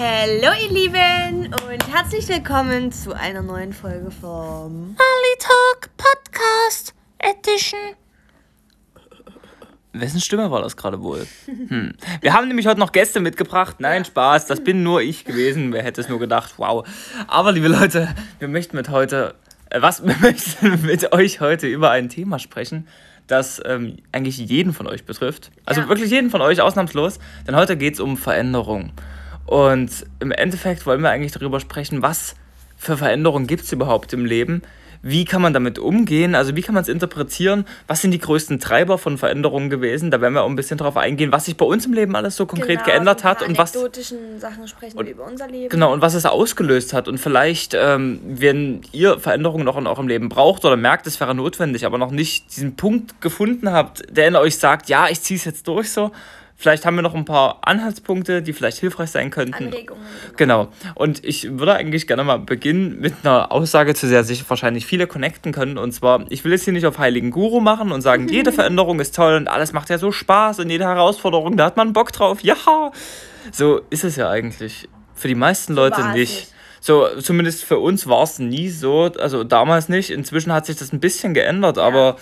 Hallo ihr Lieben und herzlich willkommen zu einer neuen Folge vom Ali Talk Podcast Edition. Wessen Stimme war das gerade wohl? Hm. Wir haben nämlich heute noch Gäste mitgebracht. Nein, Spaß, das bin nur ich gewesen. Wer hätte es nur gedacht? Wow. Aber liebe Leute, wir möchten mit heute, äh, was, wir möchten mit euch heute über ein Thema sprechen, das ähm, eigentlich jeden von euch betrifft. Also Ja. wirklich jeden von euch, ausnahmslos. Denn heute geht es um Veränderung. Und im Endeffekt wollen wir eigentlich darüber sprechen, was für Veränderungen gibt es überhaupt im Leben? Wie kann man damit umgehen? Also wie kann man es interpretieren? Was sind die größten Treiber von Veränderungen gewesen? Da werden wir auch ein bisschen drauf eingehen, was sich bei uns im Leben alles so konkret geändert hat und was anekdotischen Sachen sprechen wir über unser Leben. Genau, und was es ausgelöst hat. Und vielleicht, ähm, wenn ihr Veränderungen noch in eurem Leben braucht oder merkt, es wäre notwendig, aber noch nicht diesen Punkt gefunden habt, der in euch sagt, ja, ich ziehe es jetzt durch so. Vielleicht haben wir noch ein paar Anhaltspunkte, die vielleicht hilfreich sein könnten. Anregungen. Genau. Und ich würde eigentlich gerne mal beginnen mit einer Aussage, zu der sich wahrscheinlich viele connecten können. Und zwar, ich will jetzt hier nicht auf heiligen Guru machen und sagen, jede Veränderung ist toll und alles macht ja so Spaß und jede Herausforderung, da hat man Bock drauf. Ja! So ist es ja eigentlich für die meisten Leute war es nicht. nicht. So, zumindest für uns war es nie so, also damals nicht. Inzwischen hat sich das ein bisschen geändert, aber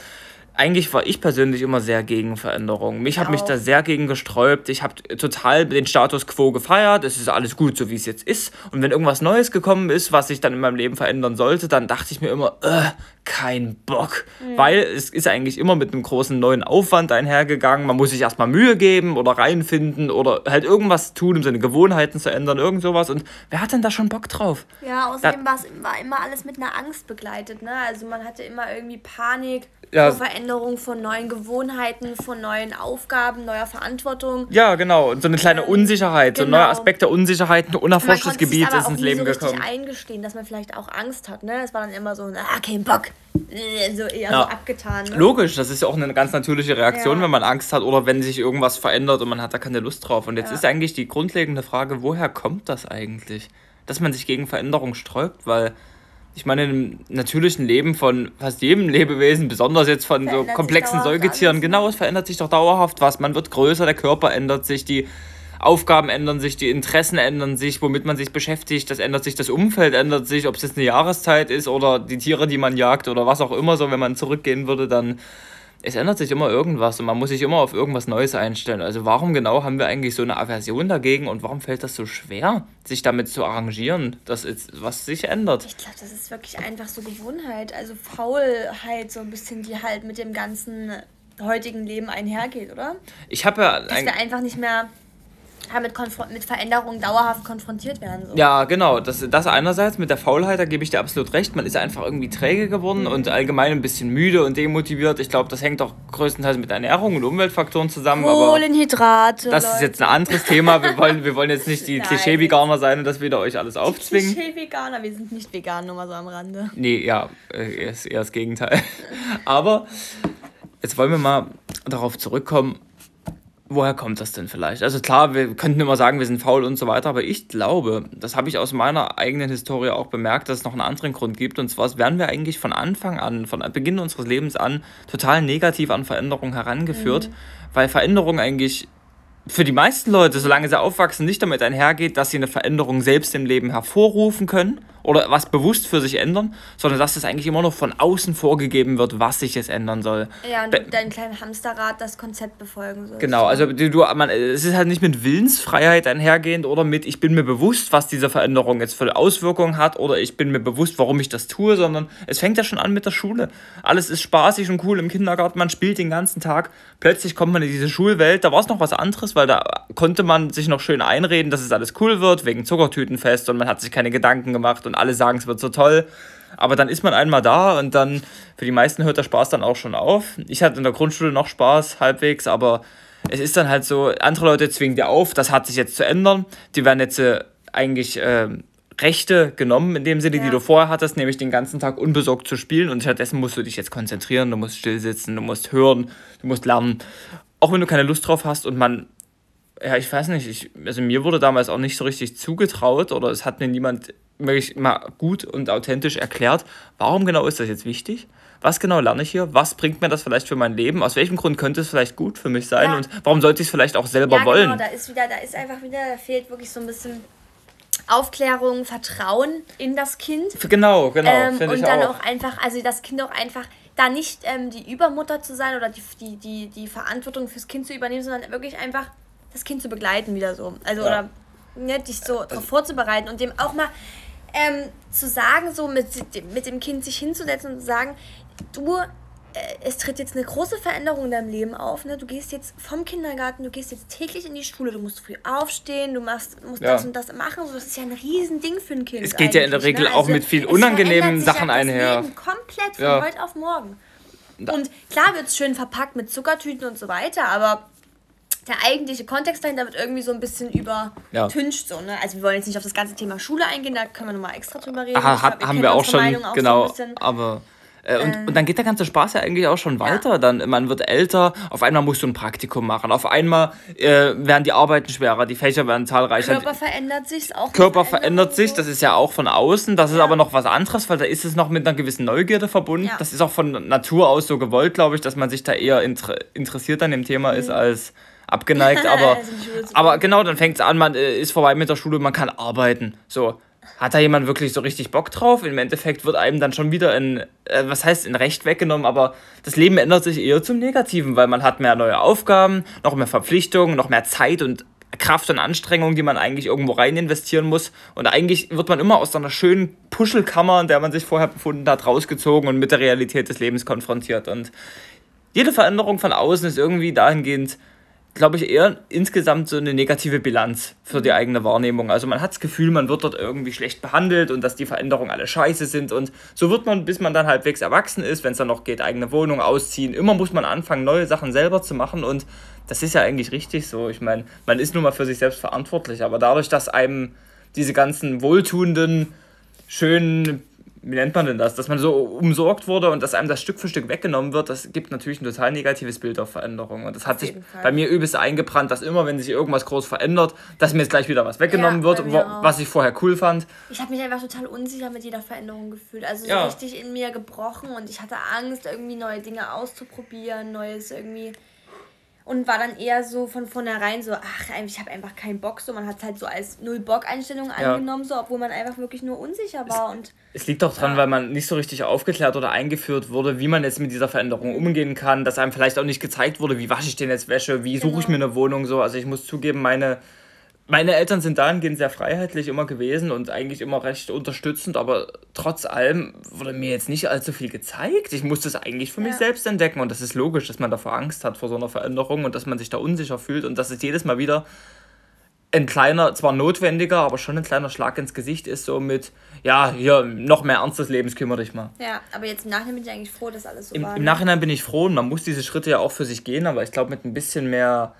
eigentlich war ich persönlich immer sehr gegen Veränderungen. Mich habe mich da sehr gegen gesträubt. Ich habe total den Status quo gefeiert. Es ist alles gut, so wie es jetzt ist. Und wenn irgendwas Neues gekommen ist, was sich dann in meinem Leben verändern sollte, dann dachte ich mir immer, äh, kein Bock. Weil es ist eigentlich immer mit einem großen neuen Aufwand einhergegangen. Man muss sich erstmal Mühe geben oder reinfinden oder halt irgendwas tun, um seine Gewohnheiten zu ändern, irgend sowas. Und wer hat denn da schon Bock drauf? Ja, außerdem war es war immer alles mit einer Angst begleitet. Ne? Also man hatte immer irgendwie Panik Ja. vor Veränderung von neuen Gewohnheiten, von neuen Aufgaben, neuer Verantwortung. Ja, genau. Und so eine kleine Unsicherheit, so ein genau. neuer Aspekt der Unsicherheit, ein unerforschtes Gebiet ist ins Leben so gekommen. eingestehen, dass man vielleicht auch Angst hat. Ne? Es war dann immer so, ah, kein Bock. Äh, So eher Ja. so abgetan. Ne? Logisch, das ist ja auch eine ganz natürliche Reaktion, Ja. wenn man Angst hat oder wenn sich irgendwas verändert und man hat da keine Lust drauf. Und jetzt ist eigentlich die grundlegende Frage, woher kommt das eigentlich? Dass man sich gegen Veränderung sträubt, weil ich meine, im natürlichen Leben von fast jedem Lebewesen, besonders jetzt von so Verändert komplexen Säugetieren, alles, ne? genau, es verändert sich doch dauerhaft was. Man wird größer, der Körper ändert sich, die Aufgaben ändern sich, die Interessen ändern sich, womit man sich beschäftigt, das ändert sich, das Umfeld ändert sich, ob es jetzt eine Jahreszeit ist oder die Tiere, die man jagt oder was auch immer, so wenn man zurückgehen würde, dann es ändert sich immer irgendwas und man muss sich immer auf irgendwas Neues einstellen. Also warum genau haben wir eigentlich so eine Aversion dagegen und warum fällt das so schwer, sich damit zu arrangieren, dass es was sich ändert? Ich glaube, das ist wirklich einfach so Gewohnheit, also Faulheit so ein bisschen, die halt mit dem ganzen heutigen Leben einhergeht, oder? Ich habe ja Dass ein, wir einfach nicht mehr damit konfron- mit Veränderungen dauerhaft konfrontiert werden. So. Ja, genau. Das, das einerseits mit der Faulheit, da gebe ich dir absolut recht. Man ist einfach irgendwie träge geworden und allgemein ein bisschen müde und demotiviert. Ich glaube, das hängt auch größtenteils mit Ernährung und Umweltfaktoren zusammen. Kohlenhydrate. das ist jetzt ein anderes Thema. Wir wollen, wir wollen jetzt nicht die. Klischee-Veganer sein und das wieder euch alles aufzwingen. Klischee-Veganer, wir sind nicht vegan, nur mal so am Rande. Nee, ja, äh, ist eher das Gegenteil. Aber jetzt wollen wir mal darauf zurückkommen, woher kommt das denn vielleicht? Also klar, wir könnten immer sagen, wir sind faul und so weiter, aber ich glaube, das habe ich aus meiner eigenen Historie auch bemerkt, dass es noch einen anderen Grund gibt. Und zwar werden wir eigentlich von Anfang an, von Beginn unseres Lebens an, total negativ an Veränderungen herangeführt, weil Veränderung eigentlich für die meisten Leute, solange sie aufwachsen, nicht damit einhergeht, dass sie eine Veränderung selbst im Leben hervorrufen können oder was bewusst für sich ändern, sondern dass es eigentlich immer noch von außen vorgegeben wird, was sich jetzt ändern soll. Ja, und Be- dein kleines Hamsterrad das Konzept befolgen sollst. Genau, also du, du, man, es ist halt nicht mit Willensfreiheit einhergehend oder mit, ich bin mir bewusst, was diese Veränderung jetzt für Auswirkungen hat oder ich bin mir bewusst, warum ich das tue, sondern es fängt ja schon an mit der Schule. Alles ist spaßig und cool im Kindergarten, man spielt den ganzen Tag. Plötzlich kommt man in diese Schulwelt, da war es noch was anderes, weil da konnte man sich noch schön einreden, dass es alles cool wird, wegen Zuckertütenfest und man hat sich keine Gedanken gemacht und alle sagen, es wird so toll. Aber dann ist man einmal da und dann, für die meisten hört der Spaß dann auch schon auf. Ich hatte in der Grundschule noch Spaß, halbwegs, aber es ist dann halt so, andere Leute zwingen dir auf, das hat sich jetzt zu ändern. Die werden jetzt äh, eigentlich ähm, Rechte genommen, in dem Sinne, die Ja. du vorher hattest, nämlich den ganzen Tag unbesorgt zu spielen und stattdessen musst du dich jetzt konzentrieren, du musst still sitzen, du musst hören, du musst lernen. Auch wenn du keine Lust drauf hast und man ja, ich weiß nicht, ich, also mir wurde damals auch nicht so richtig zugetraut oder es hat mir niemand wirklich mal gut und authentisch erklärt, warum genau ist das jetzt wichtig? Was genau lerne ich hier? Was bringt mir das vielleicht für mein Leben? Aus welchem Grund könnte es vielleicht gut für mich sein? Ja. Und warum sollte ich es vielleicht auch selber ja, wollen? genau, da ist wieder, da ist einfach wieder, da fehlt wirklich so ein bisschen Aufklärung, Vertrauen in das Kind. Genau, genau. Ähm, und dann auch. auch. einfach, also das Kind auch einfach da nicht ähm, die Übermutter zu sein oder die, die, die, die Verantwortung fürs Kind zu übernehmen, sondern wirklich einfach das Kind zu begleiten wieder so. Also Ja. oder ne, dich so darauf vorzubereiten und dem auch mal ähm, zu sagen, so mit, dem- mit dem Kind sich hinzusetzen und zu sagen, du, äh, es tritt jetzt eine große Veränderung in deinem Leben auf. Ne? Du gehst jetzt vom Kindergarten, du gehst jetzt täglich in die Schule, du musst früh aufstehen, du machst, musst Ja. das und das machen. So, das ist ja ein Riesending für ein Kind. Es geht ja in der eigentlich, Regel auch mit viel es unangenehmen Sachen einher. Leben komplett von Ja. heute auf morgen. Und klar wird es schön verpackt mit Zuckertüten und so weiter, aber der eigentliche Kontext dahinter wird irgendwie so ein bisschen übertüncht. So, ne? Also wir wollen jetzt nicht auf das ganze Thema Schule eingehen, da können wir nochmal extra drüber reden. Aha, hat, glaub, haben wir auch schon, auch so genau. bisschen. aber äh, und, und dann geht der ganze Spaß ja eigentlich auch schon weiter. Dann man wird älter, auf einmal musst du ein Praktikum machen, auf einmal äh, werden die Arbeiten schwerer, die Fächer werden zahlreicher. Körper verändert sich, auch Körper verändert sich, so. das ist ja auch von außen, das ist aber noch was anderes, weil da ist es noch mit einer gewissen Neugierde verbunden. Ja. Das ist auch von Natur aus so gewollt, glaube ich, dass man sich da eher inter interessiert an dem Thema ist als abgeneigt. Aber, Also aber genau, dann fängt es an, man äh, ist vorbei mit der Schule, man kann arbeiten. So. Hat da jemand wirklich so richtig Bock drauf? Im Endeffekt wird einem dann schon wieder ein, äh, was heißt, ein Recht weggenommen, aber das Leben ändert sich eher zum Negativen, weil man hat mehr neue Aufgaben, noch mehr Verpflichtungen, noch mehr Zeit und Kraft und Anstrengung, die man eigentlich irgendwo rein investieren muss. Und eigentlich wird man immer aus so einer schönen Puschelkammer, in der man sich vorher befunden hat, rausgezogen und mit der Realität des Lebens konfrontiert. Und jede Veränderung von außen ist irgendwie dahingehend, glaube ich, eher insgesamt so eine negative Bilanz für die eigene Wahrnehmung. Also man hat das Gefühl, man wird dort irgendwie schlecht behandelt und dass die Veränderungen alle scheiße sind. Und so wird man, bis man dann halbwegs erwachsen ist, wenn es dann noch geht, eigene Wohnung ausziehen. Immer muss man anfangen, neue Sachen selber zu machen. Und das ist ja eigentlich richtig so. Ich meine, man ist nun mal für sich selbst verantwortlich. Aber dadurch, dass einem diese ganzen wohltuenden, schönen, wie nennt man denn das, dass man so umsorgt wurde und dass einem das Stück für Stück weggenommen wird, das gibt natürlich ein total negatives Bild auf Veränderung. Und das hat sich jeden Fall. bei mir übelst eingebrannt, dass immer, wenn sich irgendwas groß verändert, dass mir jetzt gleich wieder was weggenommen Ja, wird, was ich vorher cool fand. Ich habe mich einfach total unsicher mit jeder Veränderung gefühlt. Also so Ja. richtig in mir gebrochen und ich hatte Angst, irgendwie neue Dinge auszuprobieren, Neues irgendwie. Und war dann eher so von vornherein so, ach, ich habe einfach keinen Bock. So, man hat halt so als Null-Bock-Einstellung Ja. angenommen, so, obwohl man einfach wirklich nur unsicher war. Und Es liegt auch dran, weil man nicht so richtig aufgeklärt oder eingeführt wurde, wie man jetzt mit dieser Veränderung umgehen kann, dass einem vielleicht auch nicht gezeigt wurde, wie wasche ich denn jetzt Wäsche, wie suche ich mir Genau. eine Wohnung so. Also ich muss zugeben, meine, meine Eltern sind dahingehend sehr freiheitlich immer gewesen und eigentlich immer recht unterstützend, aber trotz allem wurde mir jetzt nicht allzu viel gezeigt. Ich musste es eigentlich für mich Ja. selbst entdecken und das ist logisch, dass man davor Angst hat vor so einer Veränderung und dass man sich da unsicher fühlt und dass es jedes Mal wieder ein kleiner, zwar notwendiger, aber schon ein kleiner Schlag ins Gesicht ist, so mit, ja, hier, noch mehr Ernst des Lebens, kümmere dich mal. ja, aber jetzt im Nachhinein bin ich eigentlich froh, dass alles so Im, war. Im ne? Nachhinein bin ich froh und man muss diese Schritte ja auch für sich gehen, aber ich glaube, mit ein bisschen mehr,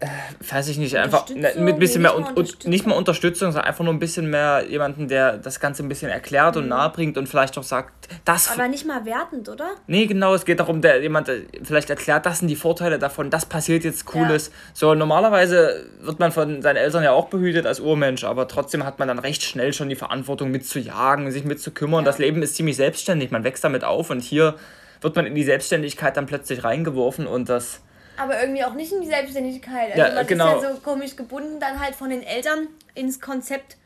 äh, weiß ich nicht, einfach ne, mit ein bisschen mehr, und, und nicht mal Unterstützung, sondern einfach nur ein bisschen mehr jemanden, der das Ganze ein bisschen erklärt und nahebringt und vielleicht auch sagt, das Mhm. Aber nicht mal wertend, oder? Nee, genau, es geht darum, der jemand der vielleicht erklärt, das sind die Vorteile davon, das passiert jetzt Cooles. So, normalerweise wird man von seinen Eltern ja auch behütet als Urmensch, aber trotzdem hat man dann recht schnell schon die Verantwortung mitzujagen, sich mitzukümmern. Das Leben ist ziemlich selbstständig, man wächst damit auf und hier wird man in die Selbstständigkeit dann plötzlich reingeworfen und das. Aber irgendwie auch nicht in die Selbstständigkeit. Also Ja, man genau. ist ja so komisch gebunden dann halt von den Eltern ins Konzept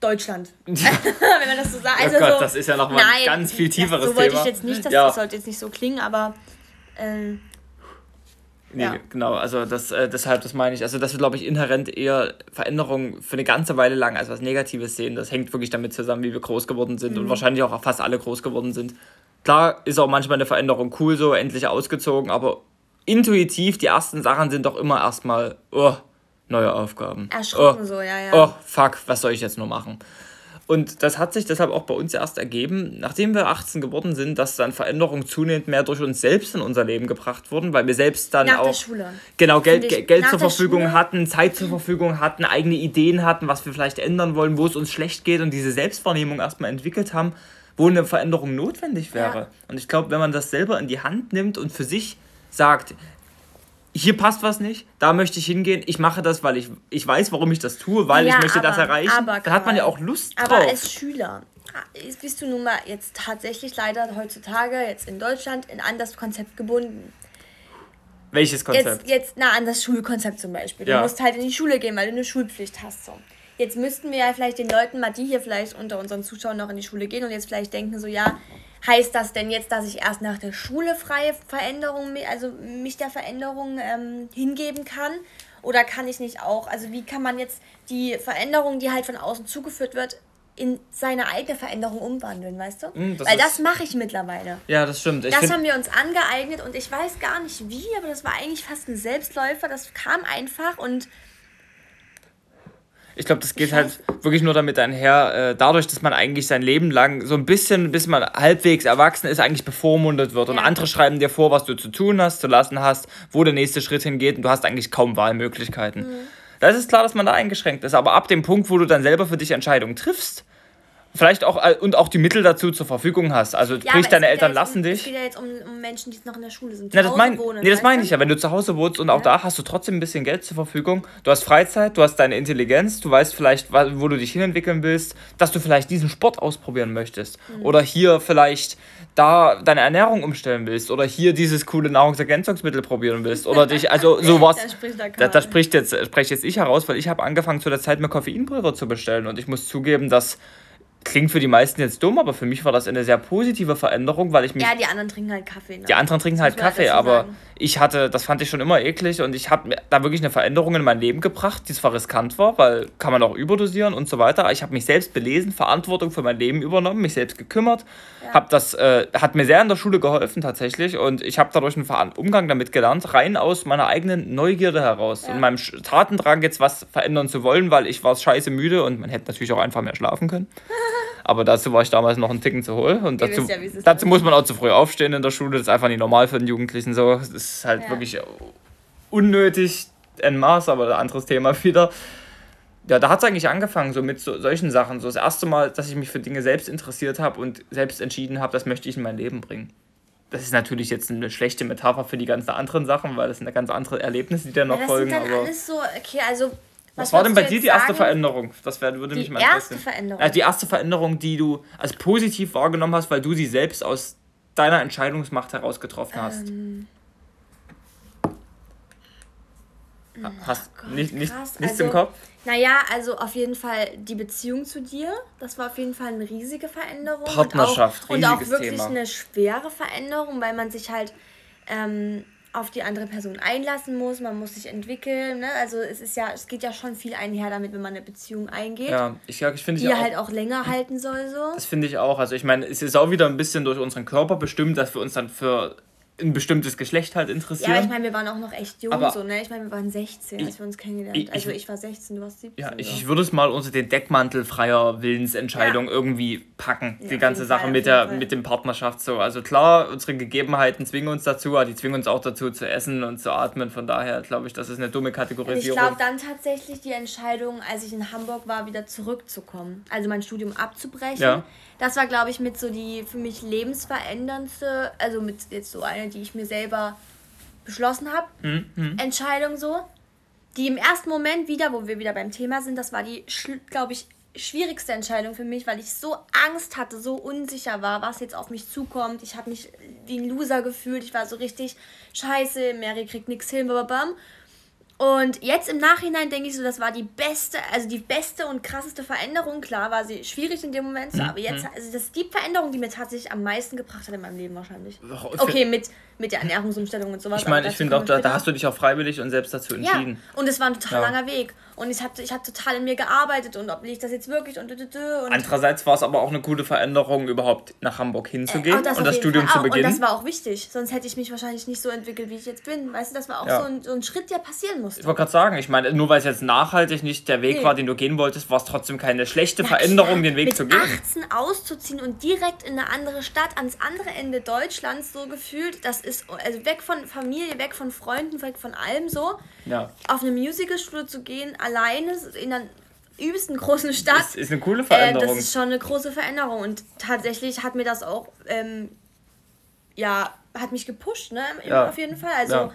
Deutschland. Wenn man das so sagt. Also oh Gott, so, das ist ja nochmal ein ganz viel tieferes So wollte Thema. ich jetzt nicht, das, Ja. das sollte jetzt nicht so klingen, aber ähm, Nee, Ja. genau, also das, äh, deshalb, das meine ich. Also, dass wir, glaube ich, inhärent eher Veränderungen für eine ganze Weile lang als was Negatives sehen. Das hängt wirklich damit zusammen, wie wir groß geworden sind Mhm. und wahrscheinlich auch fast alle groß geworden sind. Klar ist auch manchmal eine Veränderung cool, so endlich ausgezogen, aber intuitiv, die ersten Sachen sind doch immer erstmal, oh, neue Aufgaben. erschrocken oh, so, ja, ja. oh, fuck, was soll ich jetzt nur machen? Und das hat sich deshalb auch bei uns erst ergeben, nachdem wir 18 geworden sind, dass dann Veränderungen zunehmend mehr durch uns selbst in unser Leben gebracht wurden, weil wir selbst dann Nach auch genau Geld, ich, Ge- Geld zur Verfügung Schule- hatten, Zeit zur Verfügung hatten, eigene Ideen hatten, was wir vielleicht ändern wollen, wo es uns schlecht geht und diese Selbstwahrnehmung erstmal entwickelt haben, wo eine Veränderung notwendig wäre. Ja. Und ich glaube, wenn man das selber in die Hand nimmt und für sich sagt, hier passt was nicht, da möchte ich hingehen, ich mache das, weil ich, ich weiß, warum ich das tue, weil Ja, ich möchte das aber- erreichen, aber, dann hat man ja auch Lust drauf. Aber als Schüler ist- bist du nun mal jetzt tatsächlich leider heutzutage jetzt in Deutschland in an das Konzept gebunden. Welches Konzept? Jetzt, jetzt, na, an das Schulkonzept zum Beispiel. Du Ja. musst halt in die Schule gehen, weil du eine Schulpflicht hast. So. jetzt müssten wir ja vielleicht den Leuten mal, die hier vielleicht unter unseren Zuschauern noch in die Schule gehen und jetzt vielleicht denken so, ja, heißt das denn jetzt, dass ich erst nach der Schule freie Veränderung, also mich der Veränderung ähm, hingeben kann? Oder kann ich nicht auch, also wie kann man jetzt die Veränderung, die halt von außen zugeführt wird, in seine eigene Veränderung umwandeln, weißt du? Mm, das Weil das mache ich mittlerweile. Ja, das stimmt. Ich das haben wir uns angeeignet und ich weiß gar nicht wie, aber das war eigentlich fast ein Selbstläufer. Das kam einfach und ich glaube, das geht halt wirklich nur damit einher, äh, dadurch, dass man eigentlich sein Leben lang so ein bisschen, bis man halbwegs erwachsen ist, eigentlich bevormundet wird. Und ja. andere schreiben dir vor, was du zu tun hast, zu lassen hast, wo der nächste Schritt hingeht und du hast eigentlich kaum Wahlmöglichkeiten. Mhm. Da ist es klar, dass man da eingeschränkt ist. Aber ab dem Punkt, wo du dann selber für dich Entscheidungen triffst, vielleicht auch äh, und auch die Mittel dazu zur Verfügung hast. Also ja, sprich, deine Eltern ja lassen um, dich. Es geht ja jetzt um, um, Menschen, die noch in der Schule sind. Na, das mein, wohnen, nee, das meine ich ja. Wenn du zu Hause wohnst und auch ja. da hast du trotzdem ein bisschen Geld zur Verfügung. Du hast Freizeit, du hast deine Intelligenz, du weißt vielleicht, wo du dich hinentwickeln willst, dass du vielleicht diesen Sport ausprobieren möchtest. Mhm. Oder hier vielleicht da deine Ernährung umstellen willst oder hier dieses coole Nahrungsergänzungsmittel probieren willst oder dich also sowas da spricht, da, da spricht jetzt spreche jetzt ich heraus, weil ich habe angefangen zu der Zeit mir Koffeinpulver zu bestellen und ich muss zugeben, dass klingt für die meisten jetzt dumm, aber für mich war das eine sehr positive Veränderung, weil ich mich. Ja, die anderen trinken halt Kaffee. Ne? Die anderen trinken halt Kaffee, aber sagen. ich hatte, das fand ich schon immer eklig und ich habe da wirklich eine Veränderung in mein Leben gebracht, die zwar riskant war, weil kann man auch überdosieren und so weiter. Ich habe mich selbst belesen, Verantwortung für mein Leben übernommen, mich selbst gekümmert, ja. habe das, äh, hat mir sehr in der Schule geholfen tatsächlich und ich habe dadurch einen Umgang damit gelernt, rein aus meiner eigenen Neugierde heraus ja. und meinem Tatendrang jetzt was verändern zu wollen, weil ich war scheiße müde und man hätte natürlich auch einfach mehr schlafen können. Aber dazu war ich damals noch einen Ticken zu hohl. Und dazu, ja, dazu muss man auch zu früh aufstehen in der Schule. Das ist einfach nicht normal für den Jugendlichen so. Das ist halt ja. wirklich unnötig en Maß, aber ein anderes Thema wieder. Ja, da hat es eigentlich angefangen, so mit so, solchen Sachen. So das erste Mal, dass ich mich für Dinge selbst interessiert habe und selbst entschieden habe, das möchte ich in mein Leben bringen. Das ist natürlich jetzt eine schlechte Metapher für die ganzen anderen Sachen, weil das sind ganz andere Erlebnisse, die da noch ja, das folgen. Das sind dann alles so, okay, also was, war denn bei dir die erste sagen? Veränderung? Das wär, würde mich mal interessieren. Die erste Veränderung. Also die erste Veränderung, die du als positiv wahrgenommen hast, weil du sie selbst aus deiner Entscheidungsmacht heraus getroffen hast. Ähm. Hast oh Gott, nicht, nicht, nichts also, im Kopf? Naja, also auf jeden Fall die Beziehung zu dir. Das war auf jeden Fall eine riesige Veränderung. Partnerschaft, und auch, riesiges Und auch wirklich Thema. eine schwere Veränderung, weil man sich halt ähm, auf die andere Person einlassen muss, man muss sich entwickeln. Ne? Also es ist ja, es geht ja schon viel einher damit, wenn man eine Beziehung eingeht. Ja, ich, ich finde die auch, halt auch länger halten soll so. Das finde ich auch. Also ich meine, es ist auch wieder ein bisschen durch unseren Körper bestimmt, dass wir uns dann für ein bestimmtes Geschlecht halt interessieren. Ja, aber ich meine, wir waren auch noch echt jung aber so, ne? Ich meine, wir waren 16, als wir uns kennengelernt haben. Also ich war 16, du warst 17. Ja, ich, ich würde es mal unter den Deckmantel freier Willensentscheidung ja. irgendwie packen, ja, die ganze Sache Fall, mit, der, mit dem Partnerschaft so. Also klar, unsere Gegebenheiten zwingen uns dazu, aber die zwingen uns auch dazu zu essen und zu atmen. Von daher glaube ich, das ist eine dumme Kategorisierung. Ich glaube dann tatsächlich die Entscheidung, als ich in Hamburg war, wieder zurückzukommen. Also mein Studium abzubrechen. Ja das war, glaube ich, mit so die für mich lebensveränderndste, also mit jetzt so eine, die ich mir selber beschlossen habe, mhm, mhm. Entscheidung so. Die im ersten Moment wieder, wo wir wieder beim Thema sind, das war die, glaube ich, schwierigste Entscheidung für mich, weil ich so Angst hatte, so unsicher war, was jetzt auf mich zukommt. Ich habe mich wie ein Loser gefühlt. Ich war so richtig scheiße, Mary kriegt nichts hin, bababam. Und jetzt im Nachhinein denke ich so, das war die beste, also die beste und krasseste Veränderung. Klar war sie schwierig in dem Moment, so, mhm. aber jetzt, also das ist die Veränderung, die mir tatsächlich am meisten gebracht hat in meinem Leben wahrscheinlich. Okay, mit, mit der Ernährungsumstellung und sowas. Ich meine, ich finde auch, da, da, hast du dich auch freiwillig und selbst dazu entschieden. Ja, und es war ein total ja. langer Weg. Und ich habe ich hab total in mir gearbeitet und ob will ich das jetzt wirklich und, und, und Andererseits war es aber auch eine gute Veränderung, überhaupt nach Hamburg hinzugehen äh, das und das Studium zu beginnen. Und das war auch wichtig, sonst hätte ich mich wahrscheinlich nicht so entwickelt, wie ich jetzt bin. Weißt du, das war auch ja. so, ein, so ein Schritt, der passieren musste. Ich wollte gerade sagen, ich meine, nur weil es jetzt nachhaltig nicht der Weg nee. war, den du gehen wolltest, war es trotzdem keine schlechte Na, Veränderung, den Weg mit zu gehen. 18 auszuziehen und direkt in eine andere Stadt, ans andere Ende Deutschlands so gefühlt, das ist, also weg von Familie, weg von Freunden, weg von allem so. Ja. Auf eine Musicalschule zu gehen, alleine in einer übelsten großen Stadt. Das ist eine coole Veränderung. Äh, das ist schon eine große Veränderung. Und tatsächlich hat mir das auch, ähm, ja, hat mich gepusht, ne? Ja. Auf jeden Fall. Also, ja.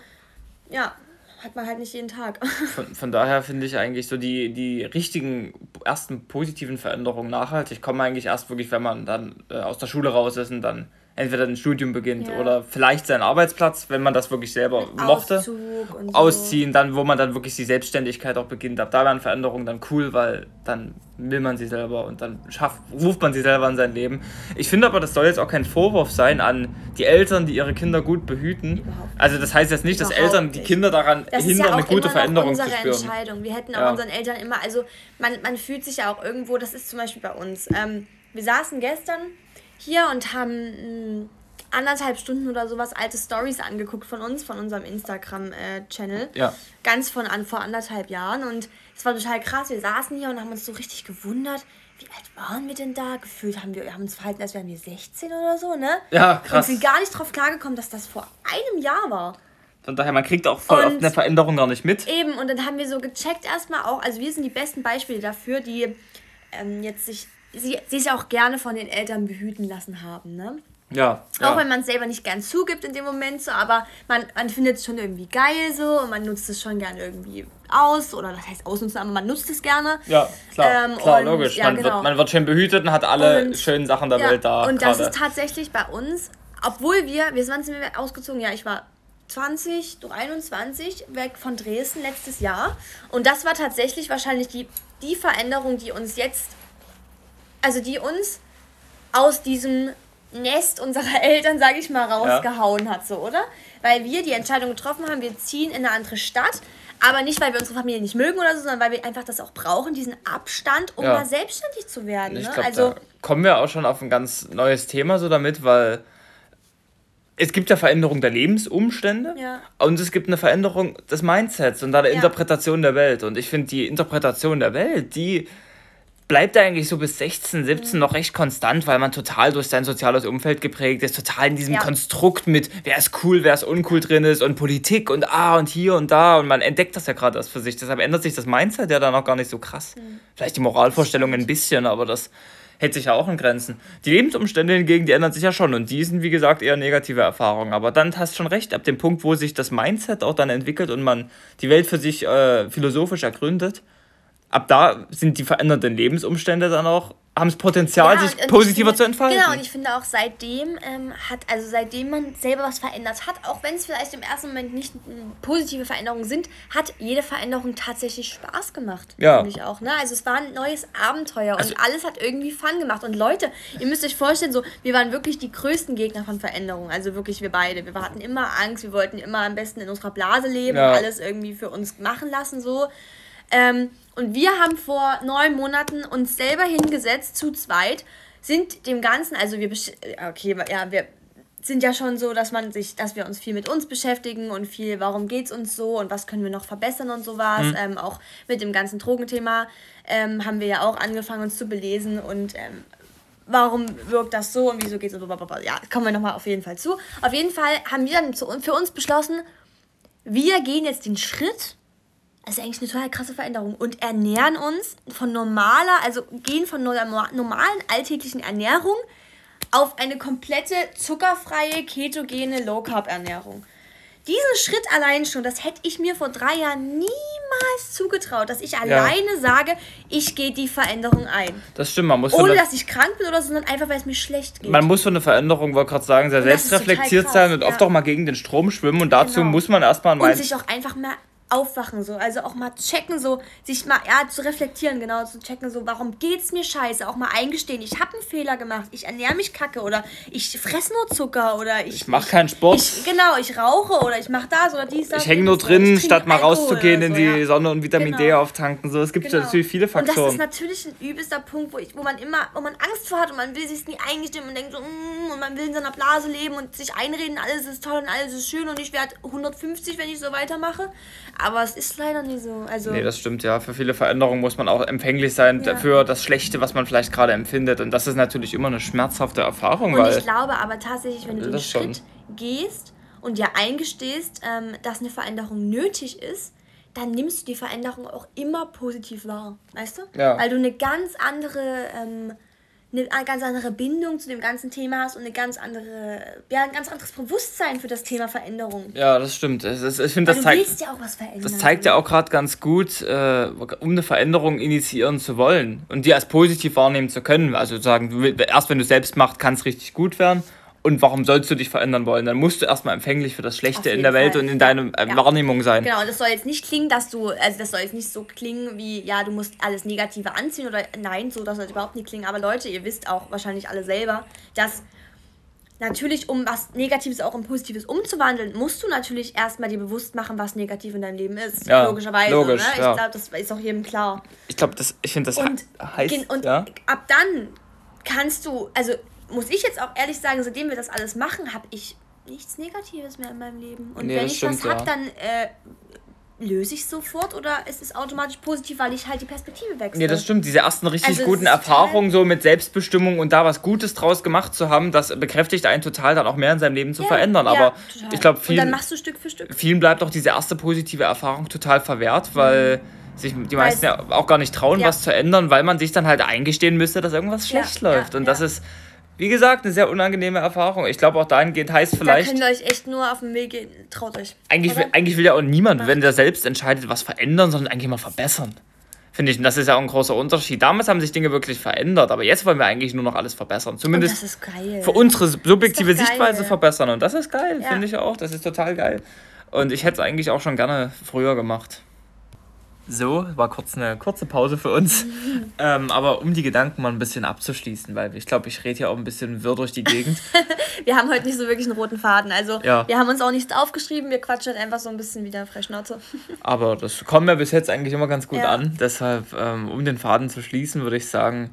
ja. hat man halt nicht jeden Tag. Von, von daher finde ich eigentlich so die, die richtigen ersten positiven Veränderungen nachhaltig kommen eigentlich erst wirklich, wenn man dann äh, aus der Schule raus ist und dann entweder ein Studium beginnt Ja. oder vielleicht seinen Arbeitsplatz, wenn man das wirklich selber mochte. Auszug und so. Ausziehen, dann, wo man dann wirklich die Selbstständigkeit auch beginnt. Ab da wären Veränderungen dann cool, weil dann will man sie selber und dann schafft, ruft man sie selber in sein Leben. Ich finde aber, das soll jetzt auch kein Vorwurf sein an die Eltern, die ihre Kinder gut behüten. Also das heißt jetzt nicht, dass Eltern die. Kinder daran Das hindern, ja auch eine gute Veränderung zu unsere spüren. Entscheidung. Wir hätten auch Ja. unseren Eltern immer, also man, man fühlt sich ja auch irgendwo, das ist zum Beispiel bei uns. Ähm, wir saßen gestern hier und haben mh, anderthalb Stunden oder sowas alte Stories angeguckt von uns, von unserem Instagram-Channel. Ja. Ganz von an, vor anderthalb Jahren. Und es war total krass. Wir saßen hier und haben uns so richtig gewundert, wie alt waren wir denn da? Gefühlt haben wir haben uns verhalten, als wären wir 16 oder so, ne? Ja, Und krass. sind gar nicht drauf klargekommen, dass das vor einem Jahr war. Von daher, man kriegt auch voll Und- oft eine Veränderung gar nicht mit. Eben, und dann haben wir so gecheckt erstmal auch, also wir sind die besten Beispiele dafür, die ähm, jetzt sich, sie, sich auch gerne von den Eltern behüten lassen haben, ne? Ja. Auch ja. wenn man es selber nicht gern zugibt in dem Moment so, aber man, man findet es schon irgendwie geil so und man nutzt es schon gern irgendwie aus oder das heißt ausnutzen, aber man nutzt es gerne. Ja, klar, Ähm, klar und- logisch. ja, man, genau. wird, man wird schön behütet und hat alle Und- schönen Sachen der Ja, Welt da. und das gerade. ist tatsächlich bei uns, obwohl wir, wir sind wir ausgezogen? Ja, ich war 20, 21 weg von Dresden letztes Jahr. Und das war tatsächlich wahrscheinlich die, die Veränderung, die uns jetzt, also die uns aus diesem Nest unserer Eltern, sage ich mal, rausgehauen hat, so, oder? Weil wir die Entscheidung getroffen haben, wir ziehen in eine andere Stadt. Aber nicht, weil wir unsere Familie nicht mögen oder so, sondern weil wir einfach das auch brauchen, diesen Abstand, um Ja. mal selbstständig zu werden. Ich Ne? glaube, Also, kommen wir auch schon auf ein ganz neues Thema so damit, weil es gibt ja Veränderung der Lebensumstände Ja. und es gibt eine Veränderung des Mindsets und da der Ja. Interpretation der Welt. Und ich finde, die Interpretation der Welt, die bleibt eigentlich so bis 16, 17 Mhm. noch recht konstant, weil man total durch sein soziales Umfeld geprägt ist, total in diesem Ja. Konstrukt mit, wer ist cool, wer ist uncool drin ist und Politik und ah und hier und da und man entdeckt das ja gerade erst für sich. Deshalb ändert sich das Mindset ja dann auch gar nicht so krass. Mhm. Vielleicht die Moralvorstellung ein bisschen, aber das hält sich ja auch in Grenzen. Die Lebensumstände hingegen, die ändern sich ja schon und die sind, wie gesagt, eher negative Erfahrungen. Aber dann hast du schon recht, ab dem Punkt, wo sich das Mindset auch dann entwickelt und man die Welt für sich äh, philosophisch ergründet, ab da sind die veränderten Lebensumstände dann auch, haben es Potenzial, Ja, sich und- und positiver ich zu finde, entfalten. Genau, und ich finde auch seitdem ähm, hat, also seitdem man selber was verändert hat, auch wenn es vielleicht im ersten Moment nicht mm, positive Veränderungen sind, hat jede Veränderung tatsächlich Spaß gemacht. Ja. Finde ich auch. Ne? Also es war ein neues Abenteuer und Also- alles hat irgendwie Fun gemacht. Und Leute, ihr müsst euch vorstellen, so, wir waren wirklich die größten Gegner von Veränderungen. Also wirklich wir beide. Wir hatten immer Angst, wir wollten immer am besten in unserer Blase leben Ja. und alles irgendwie für uns machen lassen. so. Ähm, und wir haben vor neun Monaten uns selber hingesetzt, zu zweit, sind dem Ganzen, also wir, okay, ja, wir sind ja schon so, dass man sich, dass wir uns viel mit uns beschäftigen und viel, warum geht's uns so und was können wir noch verbessern und sowas. Ähm, auch mit dem ganzen Drogenthema ähm, haben wir ja auch angefangen, uns zu belesen und ähm, warum wirkt das so und wieso geht es so. blablabla. Ja, kommen wir nochmal auf jeden Fall zu. Auf jeden Fall haben wir dann zu, für uns beschlossen, wir gehen jetzt den Schritt, das ist eigentlich eine total krasse Veränderung, und ernähren uns von normaler, also gehen von norma- normalen alltäglichen Ernährung auf eine komplette zuckerfreie, ketogene Low-Carb-Ernährung. Diesen Schritt allein schon, das hätte ich mir vor drei Jahren niemals zugetraut, dass ich alleine sage, ich gehe die Veränderung ein. das stimmt, man muss Ohne dass ich krank bin oder so, sondern einfach, weil es mir schlecht geht. man muss für eine Veränderung, wollte gerade sagen, sehr selbstreflektiert sein und ja. oft auch mal gegen den Strom schwimmen und dazu Genau. muss man erstmal und sich auch einfach mal aufwachen, so. Also auch mal checken, so, sich mal, ja, zu reflektieren, genau, zu checken, so, warum geht's mir scheiße? Auch mal eingestehen, ich habe einen Fehler gemacht, ich ernähre mich kacke oder ich fress nur Zucker oder ich. Ich mach keinen Sport. Ich, genau, ich rauche oder ich mach das oder dies, das. Ich hänge nur drin, statt mal Alkohol rauszugehen oder in so, die ja. Sonne und Vitamin D Genau. auftanken. So, es gibt Genau. natürlich viele Und das Faktoren. ist natürlich ein übelster Punkt, wo, ich, wo man immer, wo man Angst vor hat und man will sich nie eingestehen und denkt so, mm, und man will in seiner Blase leben und sich einreden, alles ist toll und alles ist schön und ich werde 150, wenn ich so weitermache. Aber es ist leider nicht so. Also, Nee, das stimmt, ja. Für viele Veränderungen muss man auch empfänglich sein Ja. für das Schlechte, was man vielleicht gerade empfindet. Und das ist natürlich immer eine schmerzhafte Erfahrung, und weil. ich glaube aber tatsächlich, wenn du den Das schon. Schritt gehst und dir eingestehst, ähm, dass eine Veränderung nötig ist, dann nimmst du die Veränderung auch immer positiv wahr. Weißt du? Ja. Weil du eine ganz andere, ähm, eine ganz andere Bindung zu dem ganzen Thema hast und eine ganz andere, ja, ein ganz anderes Bewusstsein für das Thema Veränderung. ja, das stimmt. Es ist, ich finde, das du zeigt. willst ja auch was verändern. Das zeigt ja auch gerade ganz gut, äh, um eine Veränderung initiieren zu wollen und die als positiv wahrnehmen zu können. Also sagen, erst wenn du selbst machst, kann es richtig gut werden Und warum sollst du dich verändern wollen? Dann musst du erstmal empfänglich für das Schlechte in der Welt Fall. und in deiner äh, Ja. Wahrnehmung sein. Genau, das soll jetzt nicht klingen, dass du, also das soll jetzt nicht so klingen wie, ja, du musst alles Negative anziehen oder nein, so das soll überhaupt nicht klingen. Aber Leute, ihr wisst auch wahrscheinlich alle selber, dass natürlich, um was Negatives auch in Positives umzuwandeln, musst du natürlich erstmal dir bewusst machen, was negativ in deinem Leben ist. Ja, logischerweise. logisch, ne? Ich ja. glaube, das ist auch jedem klar. Ich glaube, das, ich finde das Und, he- heißt. und ja? ab dann kannst du, also muss ich jetzt auch ehrlich sagen, seitdem wir das alles machen, habe ich nichts Negatives mehr in meinem Leben. Und Nee, wenn ich was habe, ja. dann äh, löse ich es sofort oder es ist automatisch positiv, weil ich halt die Perspektive wechsle. Ja, das stimmt. Diese ersten richtig Also, guten Erfahrungen so mit Selbstbestimmung und da was Gutes draus gemacht zu haben, das bekräftigt einen total, dann auch mehr in seinem Leben zu Ja, verändern. ja, Aber total. ich glaube, vielen, Stück Stück. vielen bleibt auch diese erste positive Erfahrung total verwehrt, weil sich die meisten ja auch gar nicht trauen, Ja. was zu ändern, weil man sich dann halt eingestehen müsste, dass irgendwas schlecht läuft. Und das ist, wie gesagt, eine sehr unangenehme Erfahrung. Ich glaube, auch dahingehend heißt Da vielleicht. könnt ihr euch echt nur auf den Weg gehen. Traut euch. Eigentlich will, eigentlich will ja auch niemand, wenn der selbst entscheidet, was verändern, sondern eigentlich mal verbessern. Finde ich, und das ist ja auch ein großer Unterschied. Damals haben sich Dinge wirklich verändert, aber jetzt wollen wir eigentlich nur noch alles verbessern. Und Zumindest das ist geil. für unsere subjektive. Sichtweise verbessern. Und das ist geil, Ja. finde ich auch. Das ist total geil. Und ich hätte es eigentlich auch schon gerne früher gemacht. So, war kurz eine kurze Pause für uns. ähm, aber um die Gedanken mal ein bisschen abzuschließen, weil ich glaube, ich rede hier auch ein bisschen wirr durch die Gegend. Wir haben heute nicht so wirklich einen roten Faden. Also Ja. wir haben uns auch nichts aufgeschrieben. Wir quatschen einfach so ein bisschen wieder Freischnauze. Aber das kommt mir bis jetzt eigentlich immer ganz gut Ja. an. Deshalb, ähm, um den Faden zu schließen, würde ich sagen,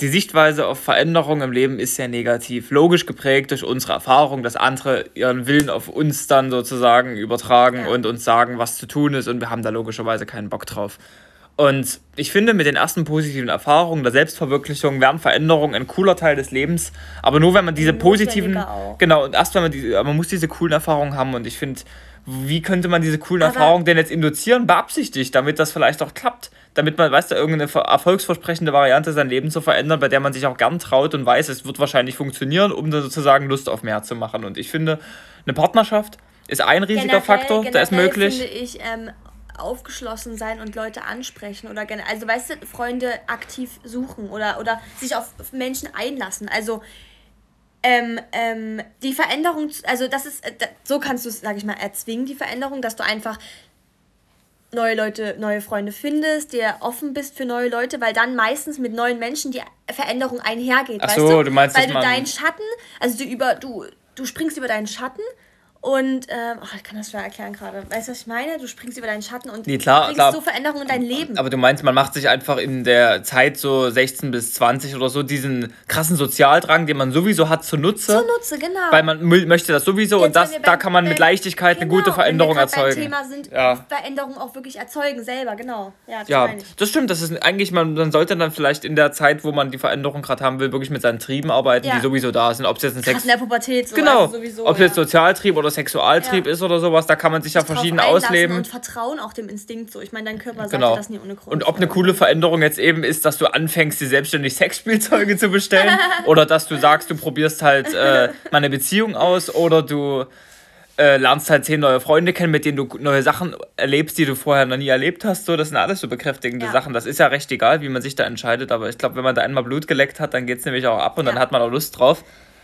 die Sichtweise auf Veränderung im Leben ist sehr negativ. Logisch geprägt durch unsere Erfahrung, dass andere ihren Willen auf uns dann sozusagen übertragen und uns sagen, was zu tun ist. Und wir haben da logischerweise keinen Bock drauf. Und ich finde, mit den ersten positiven Erfahrungen der Selbstverwirklichung werden Veränderungen ein cooler Teil des Lebens. Aber nur wenn man diese positiven. Genau, und erst wenn man diese, man muss diese coolen Erfahrungen haben. Und ich finde, wie könnte man diese coolen Aber- Erfahrungen denn jetzt induzieren, beabsichtigt, damit das vielleicht auch klappt? Damit man, weißt du, irgendeine ver- erfolgsversprechende Variante sein Leben zu verändern, bei der man sich auch gern traut und weiß, es wird wahrscheinlich funktionieren, um dann sozusagen Lust auf mehr zu machen. Und ich finde, eine Partnerschaft ist ein riesiger Generell- Faktor, der ist generell möglich. finde ich ähm, aufgeschlossen sein und Leute ansprechen oder generell, also weißt du, Freunde aktiv suchen oder, oder sich auf Menschen einlassen. Also ähm, ähm, die Veränderung, also das ist, äh, so kannst du es, sag ich mal, erzwingen, die Veränderung, dass du einfach neue Leute, neue Freunde findest, dir offen bist für neue Leute, weil dann meistens mit neuen Menschen die Veränderung einhergeht. Ach weißt so, du? du meinst, weil du deinen Schatten, also du über, du, du springst über deinen Schatten und ähm, oh, ich kann das schwer erklären gerade. Weißt du, was ich meine? Du springst über deinen Schatten und Nee, klar, bringst klar. so Veränderungen in dein Leben. Aber du meinst, man macht sich einfach in der Zeit so 16 bis 20 oder so diesen krassen Sozialdrang, den man sowieso hat, zunutze. Zunutze, genau. Weil man möchte das sowieso und Jetzt, das, wenn wir da beim- kann man mit beim- Leichtigkeit eine genau, gute Veränderung wenn wir erzeugen. Beim Thema sind Ja. Veränderungen auch wirklich erzeugen selber, genau. Ja, das Ja, meine ich. das stimmt. Das ist eigentlich, man, man sollte dann vielleicht in der Zeit, wo man die Veränderung gerade haben will, wirklich mit seinen Trieben arbeiten, Ja. die sowieso da sind. Ob es jetzt ein Sex in der Pubertät so. genau, Also sowieso, ob es jetzt Sozialtrieb oder Sexualtrieb Ja. ist oder sowas, da kann man sich ja verschieden ausleben. Und Vertrauen auch dem Instinkt so. Ich meine, dein Körper sagt Genau. dir das nie ohne Grund. Und ob eine coole Veränderung jetzt eben ist, dass du anfängst, dir selbstständig Sexspielzeuge zu bestellen oder dass du sagst, du probierst halt äh, mal eine Beziehung aus oder du äh, lernst halt zehn neue Freunde kennen, mit denen du neue Sachen erlebst, die du vorher noch nie erlebt hast. So, das sind alles so bekräftigende Ja. Sachen. Das ist ja recht egal, wie man sich da entscheidet, aber ich glaube, wenn man da einmal Blut geleckt hat, dann geht es nämlich auch ab und dann Ja. hat man auch Lust drauf.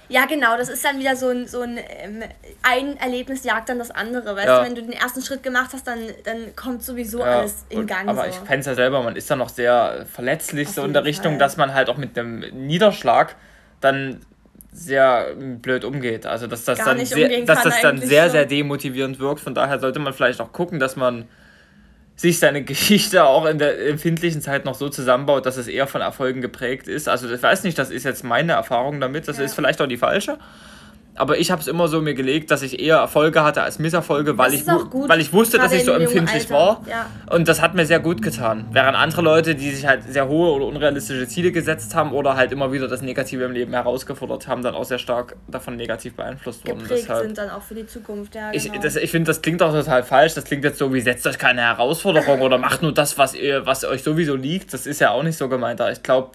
Ja, genau, das ist dann wieder so ein, so ein, ähm, ein Erlebnis jagt dann das andere. Weißt Ja. du, wenn du den ersten Schritt gemacht hast, dann, dann kommt sowieso Ja, alles in und- Gang. Aber so. ich kenne es ja selber, man ist da noch sehr verletzlich, Auf so in der Richtung, Fall. dass man halt auch mit einem Niederschlag dann sehr ähm, blöd umgeht. Also dass das Gar dann sehr, dass das dann sehr, schon. sehr demotivierend wirkt. Von daher sollte man vielleicht auch gucken, dass man sich seine Geschichte auch in der empfindlichen Zeit noch so zusammenbaut, dass es eher von Erfolgen geprägt ist. Also ich weiß nicht, das ist jetzt meine Erfahrung damit, das Ja. ist vielleicht auch die falsche. Aber ich habe es immer so mir gelegt, dass ich eher Erfolge hatte als Misserfolge, weil, ich, weil ich wusste, dass ich so empfindlich war. Ja. Und das hat mir sehr gut getan. Während andere Leute, die sich halt sehr hohe oder unrealistische Ziele gesetzt haben oder halt immer wieder das Negative im Leben herausgefordert haben, dann auch sehr stark davon negativ beeinflusst wurden. Geprägt Deshalb sind dann auch für die Zukunft. Ja, ich, genau. das, ich finde, das klingt auch total falsch. Das klingt jetzt so wie, setzt euch keine Herausforderung oder macht nur das, was, ihr, was euch sowieso liegt. Das ist ja auch nicht so gemeint. Aber Ich glaube,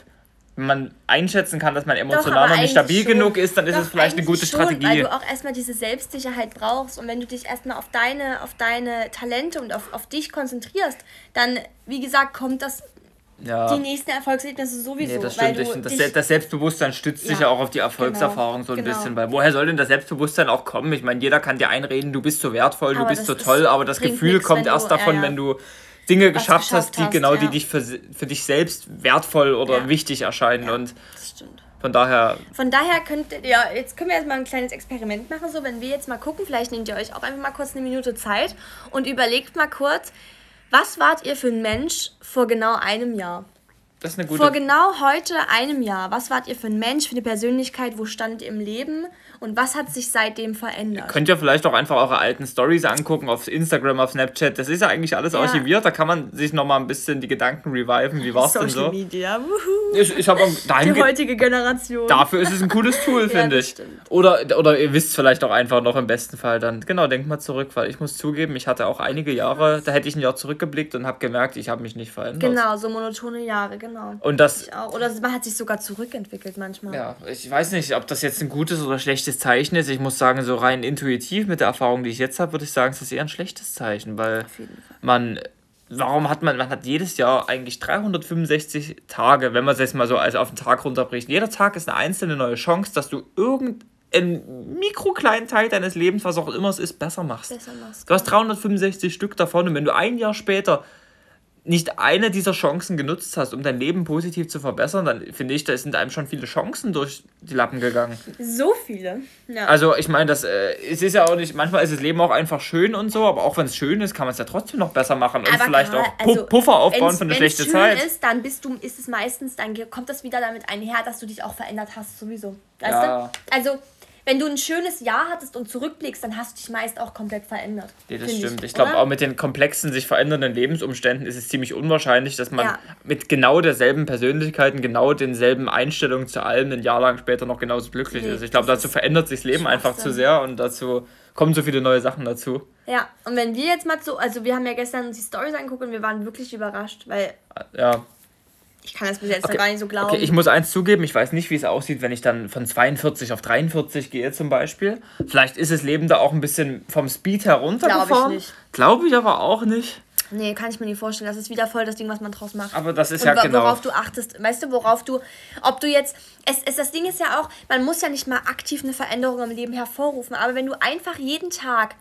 wenn man einschätzen kann, dass man emotional noch nicht stabil schon. genug ist, dann ist Doch, es vielleicht eine gute schon, Strategie. Weil du auch erstmal diese Selbstsicherheit brauchst und wenn du dich erstmal auf deine, auf deine Talente und auf, auf dich konzentrierst, dann, wie gesagt, kommt das Ja. die nächsten Erfolgserlebnisse sowieso. Nee, das weil stimmt. du Ich finde, das, Se- das Selbstbewusstsein stützt sich Ja, ja auch auf die Erfolgserfahrung so ein genau, bisschen. genau. Weil woher soll denn das Selbstbewusstsein auch kommen? Ich meine, jeder kann dir einreden, du bist so wertvoll, du Aber bist das so ist- toll, aber das Gefühl nix, kommt du- erst davon, ja, ja. wenn du Dinge geschafft, geschafft hast, die hast, genau, die ja. dich für, für dich selbst wertvoll oder Ja. wichtig erscheinen. Und Das stimmt. von daher, Von daher könnt ihr, ja, jetzt können wir jetzt mal ein kleines Experiment machen. So, wenn wir jetzt mal gucken, vielleicht nehmt ihr euch auch einfach mal kurz eine Minute Zeit und überlegt mal kurz, was wart ihr für ein Mensch vor genau einem Jahr? Das ist eine gute Vor genau heute einem Jahr, was wart ihr für ein Mensch, für eine Persönlichkeit, wo standet ihr im Leben und was hat sich seitdem verändert? Könnt ihr vielleicht auch einfach eure alten Stories angucken auf Instagram, auf Snapchat. Das ist ja eigentlich alles Ja. archiviert. Da kann man sich nochmal ein bisschen die Gedanken reviven. Wie war es denn so? Media, wuhu. Ich, ich habe Die heutige Generation. Dafür ist es ein cooles Tool, finde das ich. stimmt. Oder, oder ihr wisst vielleicht auch einfach noch im besten Fall dann. Genau, denkt mal zurück, weil ich muss zugeben, ich hatte auch einige Jahre, da hätte ich ein Jahr zurückgeblickt und habe gemerkt, ich habe mich nicht verändert. Genau, so monotone Jahre, genau. Und das, Ich auch. Oder man hat sich sogar zurückentwickelt manchmal. ja, ich weiß nicht, ob das jetzt ein gutes oder schlechtes Zeichen ist. Ich muss sagen, so rein intuitiv mit der Erfahrung, die ich jetzt habe, würde ich sagen, es ist eher ein schlechtes Zeichen, weil man. Warum hat man, man hat jedes Jahr eigentlich 365 Tage, wenn man es jetzt mal so als auf den Tag runterbricht. Jeder Tag ist eine einzelne neue Chance, dass du irgendeinen mikrokleinen Teil deines Lebens, was auch immer es ist, besser machst. Besser machst. Du hast 365 Stück davon und wenn du ein Jahr später nicht eine dieser Chancen genutzt hast, um dein Leben positiv zu verbessern, dann finde ich, da sind einem schon viele Chancen durch die Lappen gegangen. So viele. Ja. Also ich meine, das äh, es ist ja auch nicht, manchmal ist das Leben auch einfach schön und so, aber auch wenn es schön ist, kann man es ja trotzdem noch besser machen und Aber vielleicht gerade- auch Pu also, Puffer aufbauen für eine schlechte schön Zeit. ist, dann bist du, ist es meistens, dann kommt das wieder damit einher, dass du dich auch verändert hast, sowieso. Weißt Ja. du? Also, wenn du ein schönes Jahr hattest und zurückblickst, dann hast du dich meist auch komplett verändert. Nee, das stimmt. Ich, glaube, oder? auch mit den komplexen, sich verändernden Lebensumständen ist es ziemlich unwahrscheinlich, dass man Ja. mit genau derselben Persönlichkeiten, genau denselben Einstellungen zu allem ein Jahr lang später noch genauso glücklich Nee, ist. Ich glaube, dazu verändert sich das Leben einfach zu sehr und dazu kommen so viele neue Sachen dazu. Ja, und wenn wir jetzt mal so, also wir haben ja gestern uns die Stories angeguckt und wir waren wirklich überrascht, weil Ja. Ich kann das bis jetzt Okay. noch gar nicht so glauben. Okay, ich muss eins zugeben, ich weiß nicht, wie es aussieht, wenn ich dann von 42 auf 43 gehe zum Beispiel. Vielleicht ist das Leben da auch ein bisschen vom Speed heruntergefahren. Glaube ich nicht. Glaube ich aber auch nicht. Nee, kann ich mir nicht vorstellen. Das ist wieder voll das Ding, was man draus macht. Aber das ist und ja genau. worauf du achtest. Weißt du, worauf du, ob du jetzt, es, es, das Ding ist ja auch, man muss ja nicht mal aktiv eine Veränderung im Leben hervorrufen, aber wenn du einfach jeden Tag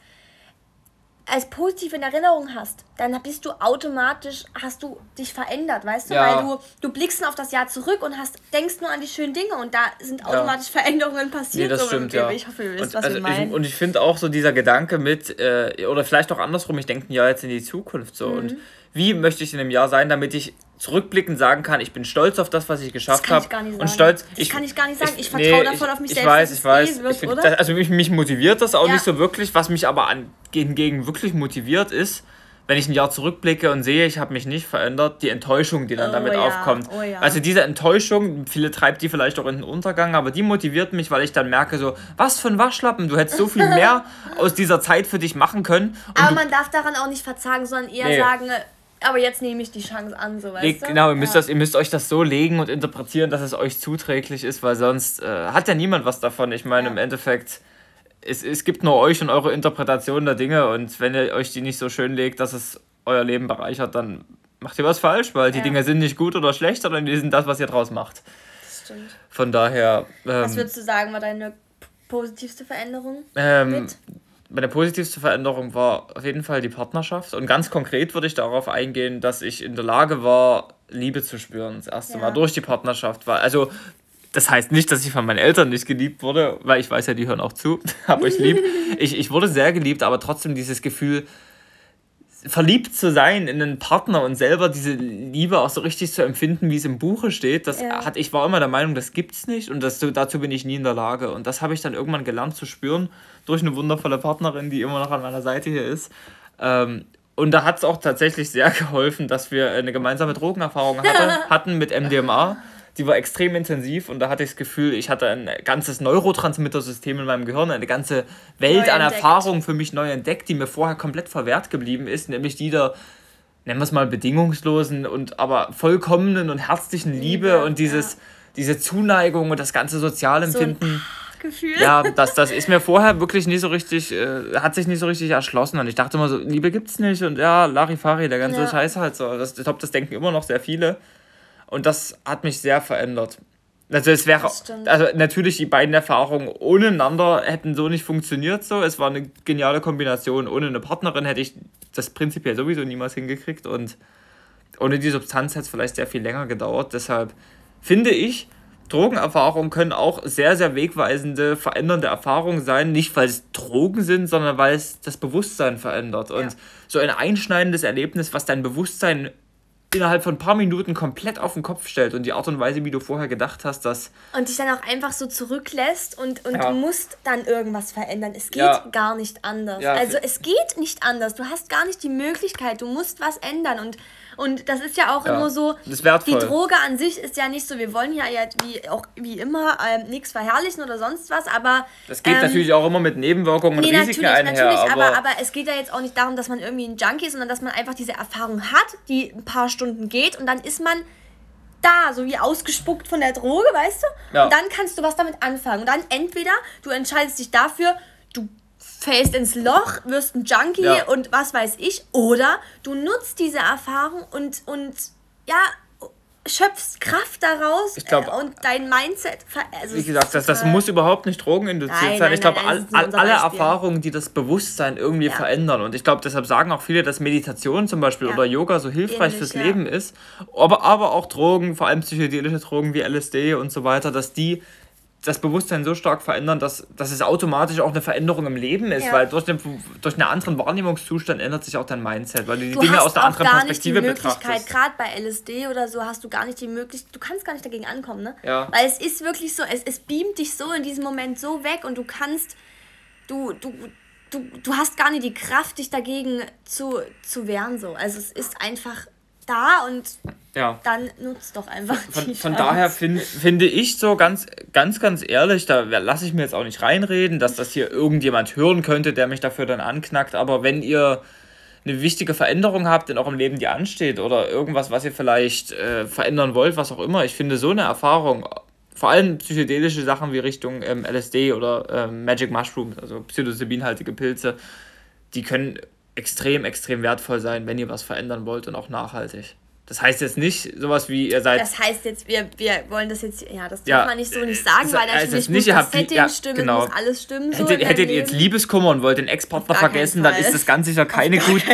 als positiv in Erinnerung hast, dann bist du automatisch, hast du dich verändert, weißt du? Ja. Weil du, du blickst auf das Jahr zurück und hast, denkst nur an die schönen Dinge und da sind automatisch Veränderungen passiert. Nee, das so stimmt, ja. Ich hoffe, ihr wisst, und, was also wir meinen. Ich, und ich finde auch so dieser Gedanke mit, äh, oder vielleicht auch andersrum, ich denke ein Jahr jetzt in die Zukunft so. Mhm. Und wie möchte ich in einem Jahr sein, damit ich zurückblickend sagen kann, ich bin stolz auf das, was ich geschafft kann habe. ich gar nicht Und sagen. stolz. Das kann ich gar nicht sagen. Ich vertraue davon auf mich ich selbst, Weiß, ich weiß, eh ich oder? Das, also mich, mich motiviert das auch Ja. nicht so wirklich. Was mich aber an, hingegen wirklich motiviert ist, wenn ich ein Jahr zurückblicke und sehe, ich habe mich nicht verändert, die Enttäuschung, die dann Oh damit ja, aufkommt. oh ja. Also diese Enttäuschung, viele treibt die vielleicht auch in den Untergang, aber die motiviert mich, weil ich dann merke so, was für ein Waschlappen, du hättest so viel mehr aus dieser Zeit für dich machen können. Aber man darf daran auch nicht verzagen, sondern eher Nee. sagen, aber jetzt nehme ich die Chance an, so weißt legt, du? genau, ihr müsst, ja. das, ihr müsst euch das so legen und interpretieren, dass es euch zuträglich ist, weil sonst äh, hat ja niemand was davon. Ich meine, Ja. im Endeffekt, es, es gibt nur euch und eure Interpretation der Dinge und wenn ihr euch die nicht so schön legt, dass es euer Leben bereichert, dann macht ihr was falsch, weil die Ja. Dinge sind nicht gut oder schlecht, sondern die sind das, was ihr draus macht. Das stimmt. Von daher, Was ähm, würdest du sagen, war deine positivste Veränderung? ähm? Meine positivste Veränderung war auf jeden Fall die Partnerschaft. Und ganz konkret würde ich darauf eingehen, dass ich in der Lage war, Liebe zu spüren. Das erste Ja. Mal durch die Partnerschaft. Weil, also, das heißt nicht, dass ich von meinen Eltern nicht geliebt wurde, weil ich weiß ja, die hören auch zu. aber ich lieb. Ich, ich wurde sehr geliebt, aber trotzdem dieses Gefühl, verliebt zu sein in einen Partner und selber diese Liebe auch so richtig zu empfinden, wie es im Buche steht, das Ja. hat ich war immer der Meinung, das gibt's nicht und das, dazu bin ich nie in der Lage und das habe ich dann irgendwann gelernt zu spüren durch eine wundervolle Partnerin, die immer noch an meiner Seite hier ist. Ähm, und da hat es auch tatsächlich sehr geholfen, dass wir eine gemeinsame Drogenerfahrung hatte, hatten mit MDMA. Die war extrem intensiv und da hatte ich das Gefühl, ich hatte ein ganzes Neurotransmittersystem in meinem Gehirn, eine ganze Welt Neu an entdeckt. Erfahrungen für mich neu entdeckt, die mir vorher komplett verwehrt geblieben ist, nämlich die der, nennen wir es mal, bedingungslosen und aber vollkommenen und herzlichen Liebe, Liebe, und dieses, diese Zuneigung und das ganze Sozialempfinden. Gefühl? Ja, das, das ist mir vorher wirklich nicht so richtig, äh, hat sich nicht so richtig erschlossen. Und ich dachte immer so, Liebe gibt's nicht und ja, Larifari, der ganze Ja. Scheiß halt so. Das, ich glaube, das denken immer noch sehr viele. Und das hat mich sehr verändert. Also es wäre, also natürlich die beiden Erfahrungen ohne einander hätten so nicht funktioniert so. Es war eine geniale Kombination. Ohne eine Partnerin hätte ich das prinzipiell sowieso niemals hingekriegt und ohne die Substanz hätte es vielleicht sehr viel länger gedauert. Deshalb finde ich, Drogenerfahrungen können auch sehr, sehr wegweisende, verändernde Erfahrungen sein. Nicht, weil es Drogen sind, sondern weil es das Bewusstsein verändert. Und ja. so ein einschneidendes Erlebnis, was dein Bewusstsein innerhalb von ein paar Minuten komplett auf den Kopf stellt und die Art und Weise, wie du vorher gedacht hast, dass. Und dich dann auch einfach so zurücklässt und, und ja. du musst dann irgendwas verändern. Es geht ja. gar nicht anders. Ja. Also es geht nicht anders. Du hast gar nicht die Möglichkeit. Du musst was ändern. Und und das ist ja auch ja, immer so, die Droge an sich ist ja nicht so, wir wollen ja, ja wie, auch wie immer ähm, nichts verherrlichen oder sonst was, aber... Das geht ähm, natürlich auch immer mit Nebenwirkungen und nee, Risiken natürlich, einher. Natürlich, aber, aber, aber es geht ja jetzt auch nicht darum, dass man irgendwie ein Junkie ist, sondern dass man einfach diese Erfahrung hat, die ein paar Stunden geht und dann ist man da, so wie ausgespuckt von der Droge, weißt du? Ja. Und dann kannst du was damit anfangen. Und dann entweder du entscheidest dich dafür, du fällst ins Loch, wirst ein Junkie ja. und was weiß ich. Oder du nutzt diese Erfahrung und, und ja, schöpfst Kraft daraus ich glaub, äh, und dein Mindset. Also wie gesagt, das, das muss überhaupt nicht drogeninduziert sein. ich glaube, all, all, alle Erfahrungen, die das Bewusstsein irgendwie ja. verändern. Und ich glaube, deshalb sagen auch viele, dass Meditation zum Beispiel ja. oder Yoga so hilfreich Ähnlich, fürs ja. Leben ist. Aber, aber auch Drogen, vor allem psychedelische Drogen wie LSD und so weiter, dass die das Bewusstsein so stark verändern, dass, dass es automatisch auch eine Veränderung im Leben ist, ja. weil durch, den, durch einen anderen Wahrnehmungszustand ändert sich auch dein Mindset, weil du die du Dinge aus einer anderen Perspektive betrachtest. Gerade bei LSD oder so hast du gar nicht die Möglichkeit, du kannst gar nicht dagegen ankommen, ne? Ja. Weil es ist wirklich so, es, es beamt dich so in diesem Moment so weg und du kannst, du, du, du, du hast gar nicht die Kraft, dich dagegen zu, zu wehren, so. Also es ist einfach da und ja. dann nutzt doch einfach von, die Von daher find, finde ich so ganz, ganz, ganz ehrlich, da lasse ich mir jetzt auch nicht reinreden, dass das hier irgendjemand hören könnte, der mich dafür dann anknackt. Aber wenn ihr eine wichtige Veränderung habt in eurem Leben, die ansteht, oder irgendwas, was ihr vielleicht äh, verändern wollt, was auch immer, ich finde so eine Erfahrung, vor allem psychedelische Sachen wie Richtung ähm, LSD oder ähm, Magic Mushrooms, also psilocybinhaltige Pilze, die können extrem, extrem wertvoll sein, wenn ihr was verändern wollt und auch nachhaltig. Das heißt jetzt nicht sowas wie ihr seid. Das heißt jetzt, wir, wir wollen das jetzt, ja, das darf man nicht so nicht sagen, das, weil natürlich nicht, muss das Setting ja, stimmen, genau. muss alles stimmen. So hättet, hättet ihr jetzt Liebeskummer und wollt den Ex-Partner vergessen, dann ist das ganz sicher keine, gut,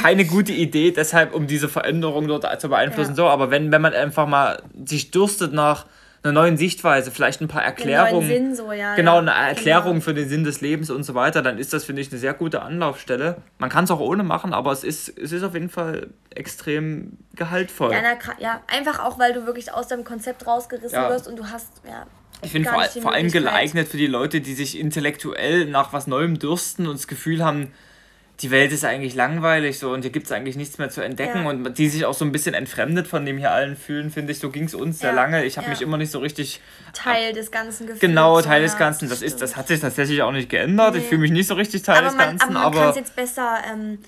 keine gute Idee, deshalb um diese Veränderung dort zu beeinflussen. Ja. So, aber wenn, wenn man einfach mal sich dürstet nach einer neuen Sichtweise, vielleicht ein paar Erklärungen. Sinn, so, ja, genau, eine Erklärung genau. für den Sinn des Lebens und so weiter, dann ist das, finde ich, eine sehr gute Anlaufstelle. Man kann es auch ohne machen, aber es ist, es ist auf jeden Fall extrem gehaltvoll. Ja, na, ja, einfach auch, weil du wirklich aus deinem Konzept rausgerissen ja. wirst und du hast, ja. Ich finde vor, vor allem geeignet für die Leute, die sich intellektuell nach was Neuem dürsten und das Gefühl haben, die Welt ist eigentlich langweilig so und hier gibt es eigentlich nichts mehr zu entdecken ja. und die sich auch so ein bisschen entfremdet von dem hier allen fühlen, finde ich, so ging es uns ja. sehr lange. Ich habe ja. mich immer nicht so richtig Teil des ganzen Gefühls. Genau, Teil des Ganzen. Das, ist, das hat sich tatsächlich auch nicht geändert. Nee. Ich fühle mich nicht so richtig Teil aber des man, Ganzen. Aber man kann es jetzt besser ähm,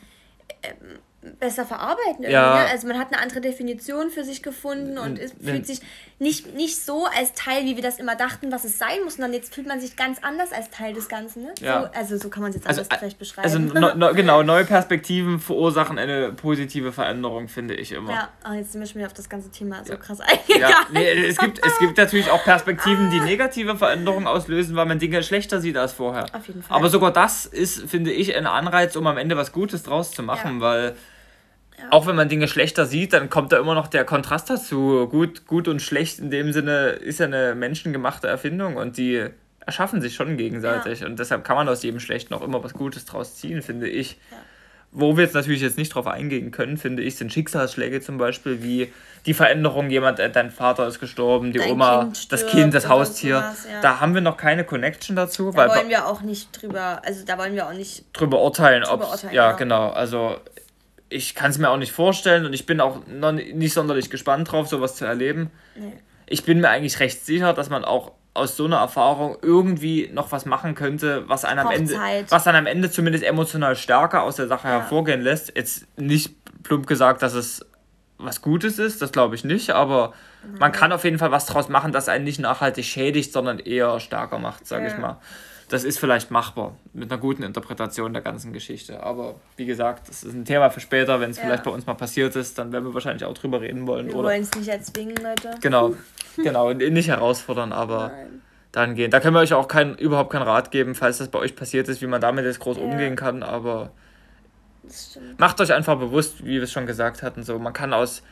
ähm besser verarbeiten. Ja. Ne? Also man hat eine andere Definition für sich gefunden und es fühlt sich nicht, nicht so als Teil, wie wir das immer dachten, was es sein muss, sondern jetzt fühlt man sich ganz anders als Teil des Ganzen. Ne? Ja. So, also so kann man es jetzt also, alles vielleicht beschreiben. Also no, no, genau, neue Perspektiven verursachen eine positive Veränderung, finde ich immer. Ja, oh, jetzt sind wir schon wieder auf das ganze Thema so ja. krass eingegangen. Ja, nee, es, gibt, es gibt natürlich auch Perspektiven, die negative Veränderungen auslösen, weil man Dinge schlechter sieht als vorher. Auf jeden Fall. Aber sogar das ist, finde ich, ein Anreiz, um am Ende was Gutes draus zu machen, weil auch wenn man Dinge schlechter sieht, dann kommt da immer noch der Kontrast dazu. Gut, gut und schlecht in dem Sinne ist ja eine menschengemachte Erfindung und die erschaffen sich schon gegenseitig. Ja. Und deshalb kann man aus jedem Schlechten auch immer was Gutes draus ziehen, finde ich. Ja. Wo wir jetzt natürlich jetzt nicht drauf eingehen können, finde ich, sind Schicksalsschläge zum Beispiel, wie die Veränderung, jemand, äh, dein Vater ist gestorben, die dein Oma, kind das Kind, das Haustier. Sowas, ja. Da haben wir noch keine Connection dazu. Da wollen wir auch nicht drüber, also da wollen wir auch nicht drüber urteilen, ob ja, genau. genau. Also ich kann es mir auch nicht vorstellen und ich bin auch noch nicht sonderlich gespannt drauf, sowas zu erleben. Nee. Ich bin mir eigentlich recht sicher, dass man auch aus so einer Erfahrung irgendwie noch was machen könnte, was einen am Ende, was dann am Ende zumindest emotional stärker aus der Sache ja. hervorgehen lässt. Jetzt nicht plump gesagt, dass es was Gutes ist, das glaube ich nicht, aber mhm. man kann auf jeden Fall was draus machen, das einen nicht nachhaltig schädigt, sondern eher stärker macht, sage ja. ich mal. Das ist vielleicht machbar mit einer guten Interpretation der ganzen Geschichte. Aber wie gesagt, das ist ein Thema für später. Wenn es Ja. vielleicht bei uns mal passiert ist, dann werden wir wahrscheinlich auch drüber reden wollen. Wir oder wollen es nicht erzwingen, Leute. Genau, genau, und nicht herausfordern, aber Nein. dahingehend. Da können wir euch auch kein, überhaupt keinen Rat geben, falls das bei euch passiert ist, wie man damit jetzt groß Ja. umgehen kann, aber macht euch einfach bewusst, wie wir es schon gesagt hatten, so man kann aus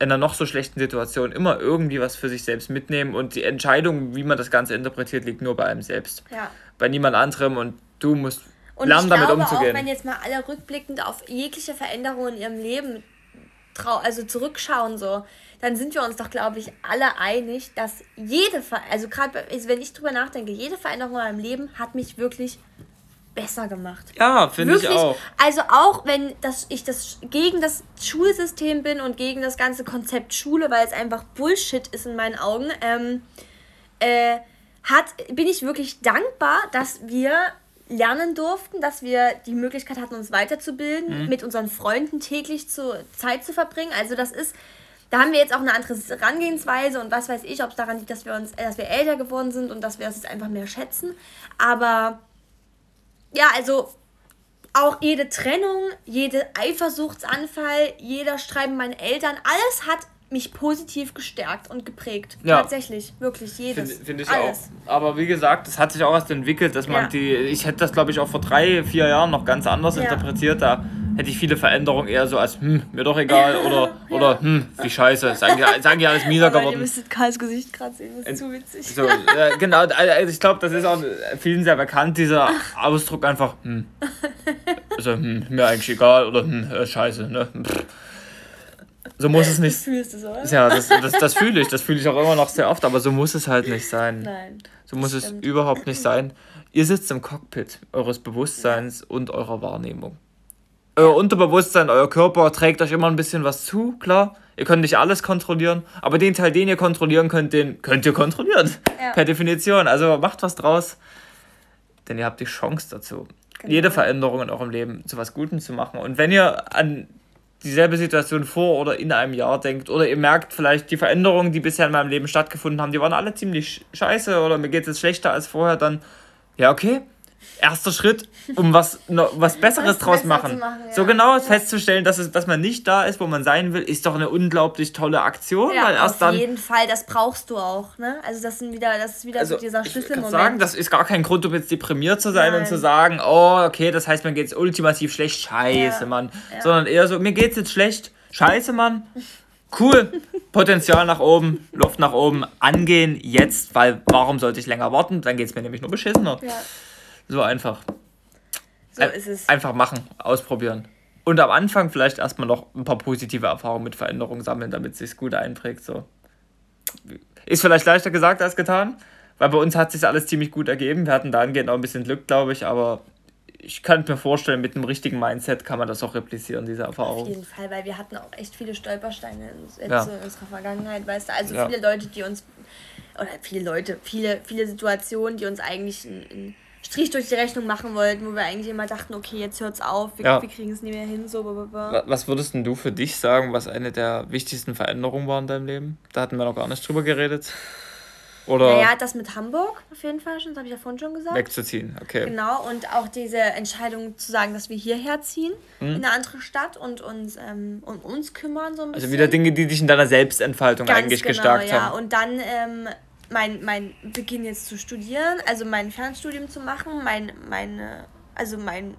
einer noch so schlechten Situation immer irgendwie was für sich selbst mitnehmen und die Entscheidung, wie man das Ganze interpretiert, liegt nur bei einem selbst. Ja. Bei niemand anderem und du musst Und lernen, damit glaube umzugehen. auch, wenn jetzt mal alle rückblickend auf jegliche Veränderungen in ihrem Leben trau also zurückschauen, so, dann sind wir uns doch, glaube ich, alle einig, dass jede, Ver also gerade wenn ich drüber nachdenke, jede Veränderung in meinem Leben hat mich wirklich besser gemacht. ja, finde ich auch. also auch wenn das, ich das gegen das Schulsystem bin und gegen das ganze Konzept Schule, weil es einfach Bullshit ist in meinen Augen, ähm, äh, hat, bin ich wirklich dankbar, dass wir lernen durften, dass wir die Möglichkeit hatten, uns weiterzubilden, mit unseren Freunden täglich zu, Zeit zu verbringen. Also das ist, da haben wir jetzt auch eine andere Herangehensweise und was weiß ich, ob es daran liegt, dass wir uns, äh, dass wir älter geworden sind und dass wir es jetzt einfach mehr schätzen. Aber ja, also auch jede Trennung, jede Eifersuchtsanfall, jeder Streit mit meinen Eltern, alles hat mich positiv gestärkt und geprägt. Ja. Tatsächlich, wirklich jedes. Finde find ich alles. auch. Aber wie gesagt, es hat sich auch erst entwickelt, dass man Ja. die. Ich hätte das, glaube ich, auch vor drei, vier Jahren noch ganz anders Ja. interpretiert. Da hätte ich viele Veränderungen eher so als, hm, mir doch egal oder, oder hm, wie scheiße. Sagen die alles mieser Aber ihr geworden. müsstet Karls Gesicht gerade sehen, das ist zu witzig. So, äh, genau, also ich glaube, das ist auch vielen sehr bekannt, dieser Ausdruck einfach, hm. Also, hm, mir eigentlich egal oder hm, äh, scheiße, ne? Pff. So muss es Du nicht. fühlst es, oder? Ja, das, das, das fühle ich. Das fühle ich auch immer noch sehr oft, aber so muss es halt nicht sein. Nein. So muss es stimmt. überhaupt nicht sein. Ihr sitzt im Cockpit eures Bewusstseins und eurer Wahrnehmung. Euer Unterbewusstsein, euer Körper trägt euch immer ein bisschen was zu, klar. Ihr könnt nicht alles kontrollieren, aber den Teil, den ihr kontrollieren könnt, den könnt ihr kontrollieren. Ja. Per Definition. Also macht was draus, denn ihr habt die Chance dazu, Genau. jede Veränderung in eurem Leben zu was Gutem zu machen. Und wenn ihr an dieselbe Situation vor oder in einem Jahr denkt oder ihr merkt vielleicht die Veränderungen, die bisher in meinem Leben stattgefunden haben, die waren alle ziemlich scheiße oder mir geht es schlechter als vorher, dann ja, okay. Erster Schritt, um was, noch, was Besseres Was draus besser machen. zu machen, ja. So genau festzustellen, dass, es, dass man nicht da ist, wo man sein will, ist doch eine unglaublich tolle Aktion, weil Ja, erst auf dann jeden Fall, das brauchst du auch, ne? Also das sind wieder, das ist wieder also, so dieser ich kann Schlüsselmoment. sagen, das ist gar kein Grund, um jetzt deprimiert zu sein Nein. und zu sagen, oh, okay, das heißt, mir geht's ultimativ schlecht, scheiße, Ja. Mann. Ja. Sondern eher so, mir geht's jetzt schlecht, scheiße, Mann. Cool, Potenzial nach oben, Luft nach oben, angehen jetzt, weil warum sollte ich länger warten? Dann geht's mir nämlich nur beschissener. ja, So einfach. so Ein- ist es. Einfach machen, ausprobieren. Und am Anfang vielleicht erstmal noch ein paar positive Erfahrungen mit Veränderungen sammeln, damit es sich gut einprägt. So. Ist vielleicht leichter gesagt als getan, weil bei uns hat sich alles ziemlich gut ergeben. Wir hatten dahingehend auch ein bisschen Glück, glaube ich, aber ich kann mir vorstellen, mit einem richtigen Mindset kann man das auch replizieren, diese Auf Erfahrung. jeden Fall, weil wir hatten auch echt viele Stolpersteine in, Ja. so in unserer Vergangenheit, weißt du. Also Ja. viele Leute, die uns, oder viele Leute, viele, viele Situationen, die uns eigentlich einen, einen Strich durch die Rechnung machen wollten, wo wir eigentlich immer dachten, okay, jetzt hört's auf, wir, Ja. wir kriegen es nicht mehr hin, so, blablabla. Wa- Was würdest denn du für dich sagen, was eine der wichtigsten Veränderungen war in deinem Leben? Da hatten wir noch gar nicht drüber geredet. Oder Naja, das mit Hamburg auf jeden Fall schon, das habe ich ja vorhin schon gesagt. wegzuziehen, okay. Genau, und auch diese Entscheidung zu sagen, dass wir hierher ziehen, Hm. in eine andere Stadt und uns ähm, um uns kümmern, so ein bisschen. Also wieder Dinge, die dich in deiner Selbstentfaltung Ganz eigentlich genau, gestärkt ja. haben. Und dann ähm, mein, mein Beginn jetzt zu studieren, also mein Fernstudium zu machen, mein, meine, also mein,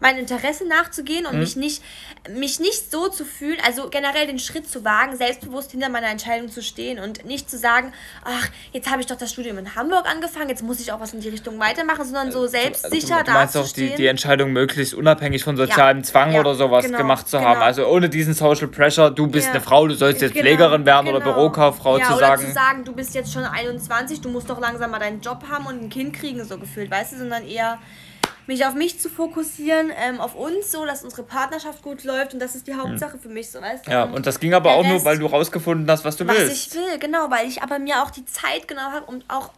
mein Interesse nachzugehen Mhm. und mich, nicht, mich nicht so zu fühlen, also generell den Schritt zu wagen, selbstbewusst hinter meiner Entscheidung zu stehen und nicht zu sagen, ach, jetzt habe ich doch das Studium in Hamburg angefangen, jetzt muss ich auch was in die Richtung weitermachen, sondern so selbstsicher Also du meinst auch die, die Entscheidung, möglichst unabhängig von sozialem Zwang ja, oder sowas genau, gemacht zu genau. haben. Also ohne diesen Social Pressure, du bist Ja. eine Frau, du sollst jetzt Genau, Pflegerin werden oder genau. Bürokauffrau ja, zu oder sagen. zu sagen, du bist jetzt schon 21, du musst doch langsam mal deinen Job haben und ein Kind kriegen, so gefühlt, weißt du, sondern eher mich auf mich zu fokussieren, ähm, auf uns so, dass unsere Partnerschaft gut läuft und das ist die Hauptsache für mich, so weißt du. ja, und das ging aber auch nur, weil du rausgefunden hast, was du was willst. ich will, genau, weil ich aber mir auch die Zeit genau habe und auch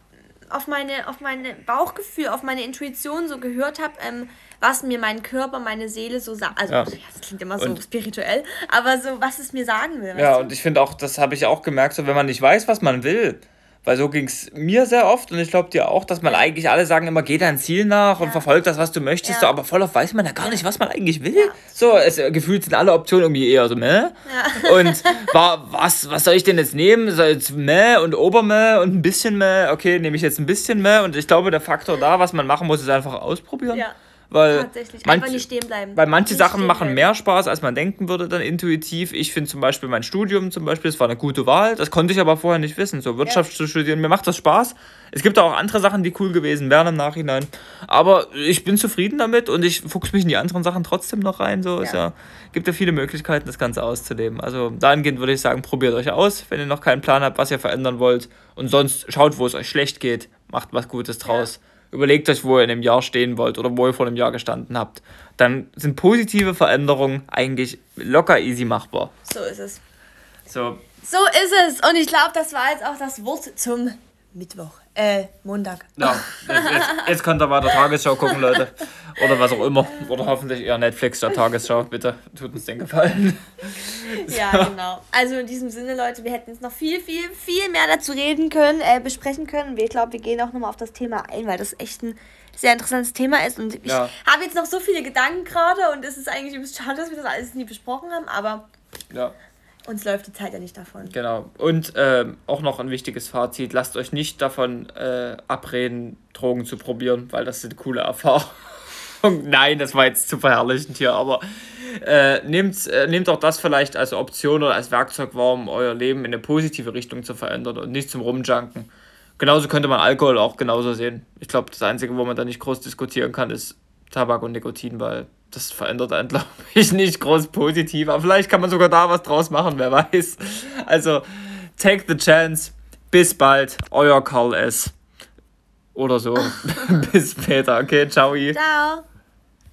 auf meine, auf meine Bauchgefühl, auf meine Intuition so gehört habe, ähm, was mir mein Körper, meine Seele so sagt. Also, Ja. das klingt immer so Und- spirituell, aber so, was es mir sagen will. Ja, du? und ich finde auch, das habe ich auch gemerkt, so wenn man nicht weiß, was man will, Weil so ging es mir sehr oft und ich glaube dir auch, dass man eigentlich alle sagen immer, geh dein Ziel nach und Ja. verfolg das, was du möchtest, Ja. so, aber voll oft weiß man ja gar nicht, was man eigentlich will. So, es, äh, gefühlt sind alle Optionen irgendwie eher so, meh. Und war, was, was soll ich denn jetzt nehmen? Soll jetzt meh und obermeh und ein bisschen meh? Okay, nehme ich jetzt ein bisschen meh und ich glaube, der Faktor da, was man machen muss, ist einfach ausprobieren. Ja. Weil Tatsächlich. manch- Einfach nicht stehen bleiben. weil manche Nicht Sachen machen bleiben. mehr Spaß, als man denken würde, dann intuitiv. Ich finde zum Beispiel mein Studium zum Beispiel, das war eine gute Wahl. Das konnte ich aber vorher nicht wissen. So Wirtschaft zu studieren, mir macht das Spaß. Es gibt auch andere Sachen, die cool gewesen wären im Nachhinein. Aber ich bin zufrieden damit und ich fuchs mich in die anderen Sachen trotzdem noch rein. So ist Ja. ja, gibt ja viele Möglichkeiten, das Ganze auszuleben. Also dahingehend würde ich sagen, probiert euch aus, wenn ihr noch keinen Plan habt, was ihr verändern wollt. Und sonst schaut, wo es euch schlecht geht, macht was Gutes draus. Überlegt euch, wo ihr in einem Jahr stehen wollt oder wo ihr vor einem Jahr gestanden habt. Dann sind positive Veränderungen eigentlich locker easy machbar. So ist es. So, So ist es. Und ich glaube, das war jetzt auch das Wort zum Mittwoch. Äh, Montag. ja, jetzt, jetzt, jetzt könnt ihr weiter Tagesschau gucken, Leute. Oder was auch immer. Oder hoffentlich eher Netflix der Tagesschau. Bitte tut uns den Gefallen. Ja, genau. Also in diesem Sinne, Leute, wir hätten jetzt noch viel, viel, viel mehr dazu reden können, äh, besprechen können. Ich glaube, wir gehen auch nochmal auf das Thema ein, weil das echt ein sehr interessantes Thema ist. Und ich Ja. habe jetzt noch so viele Gedanken gerade und es ist eigentlich übelst schade, dass wir das alles nie besprochen haben, aber Ja. Uns läuft die Zeit ja nicht davon. Genau. Und ähm, auch noch ein wichtiges Fazit: Lasst euch nicht davon äh, abreden, Drogen zu probieren, weil das sind coole Erfahrungen. Nein, das war jetzt zu verherrlichend hier, aber äh, nehmt, äh, nehmt auch das vielleicht als Option oder als Werkzeug wahr, um euer Leben in eine positive Richtung zu verändern und nicht zum Rumjunken. Genauso könnte man Alkohol auch genauso sehen. Ich glaube, das Einzige, wo man da nicht groß diskutieren kann, ist Tabak und Nikotin, weil das verändert einen, glaube ich, nicht groß positiv. Aber vielleicht kann man sogar da was draus machen, wer weiß. Also, take the chance. Bis bald. Euer Karl S. Oder so. Bis später. Okay, ciao. Ciao.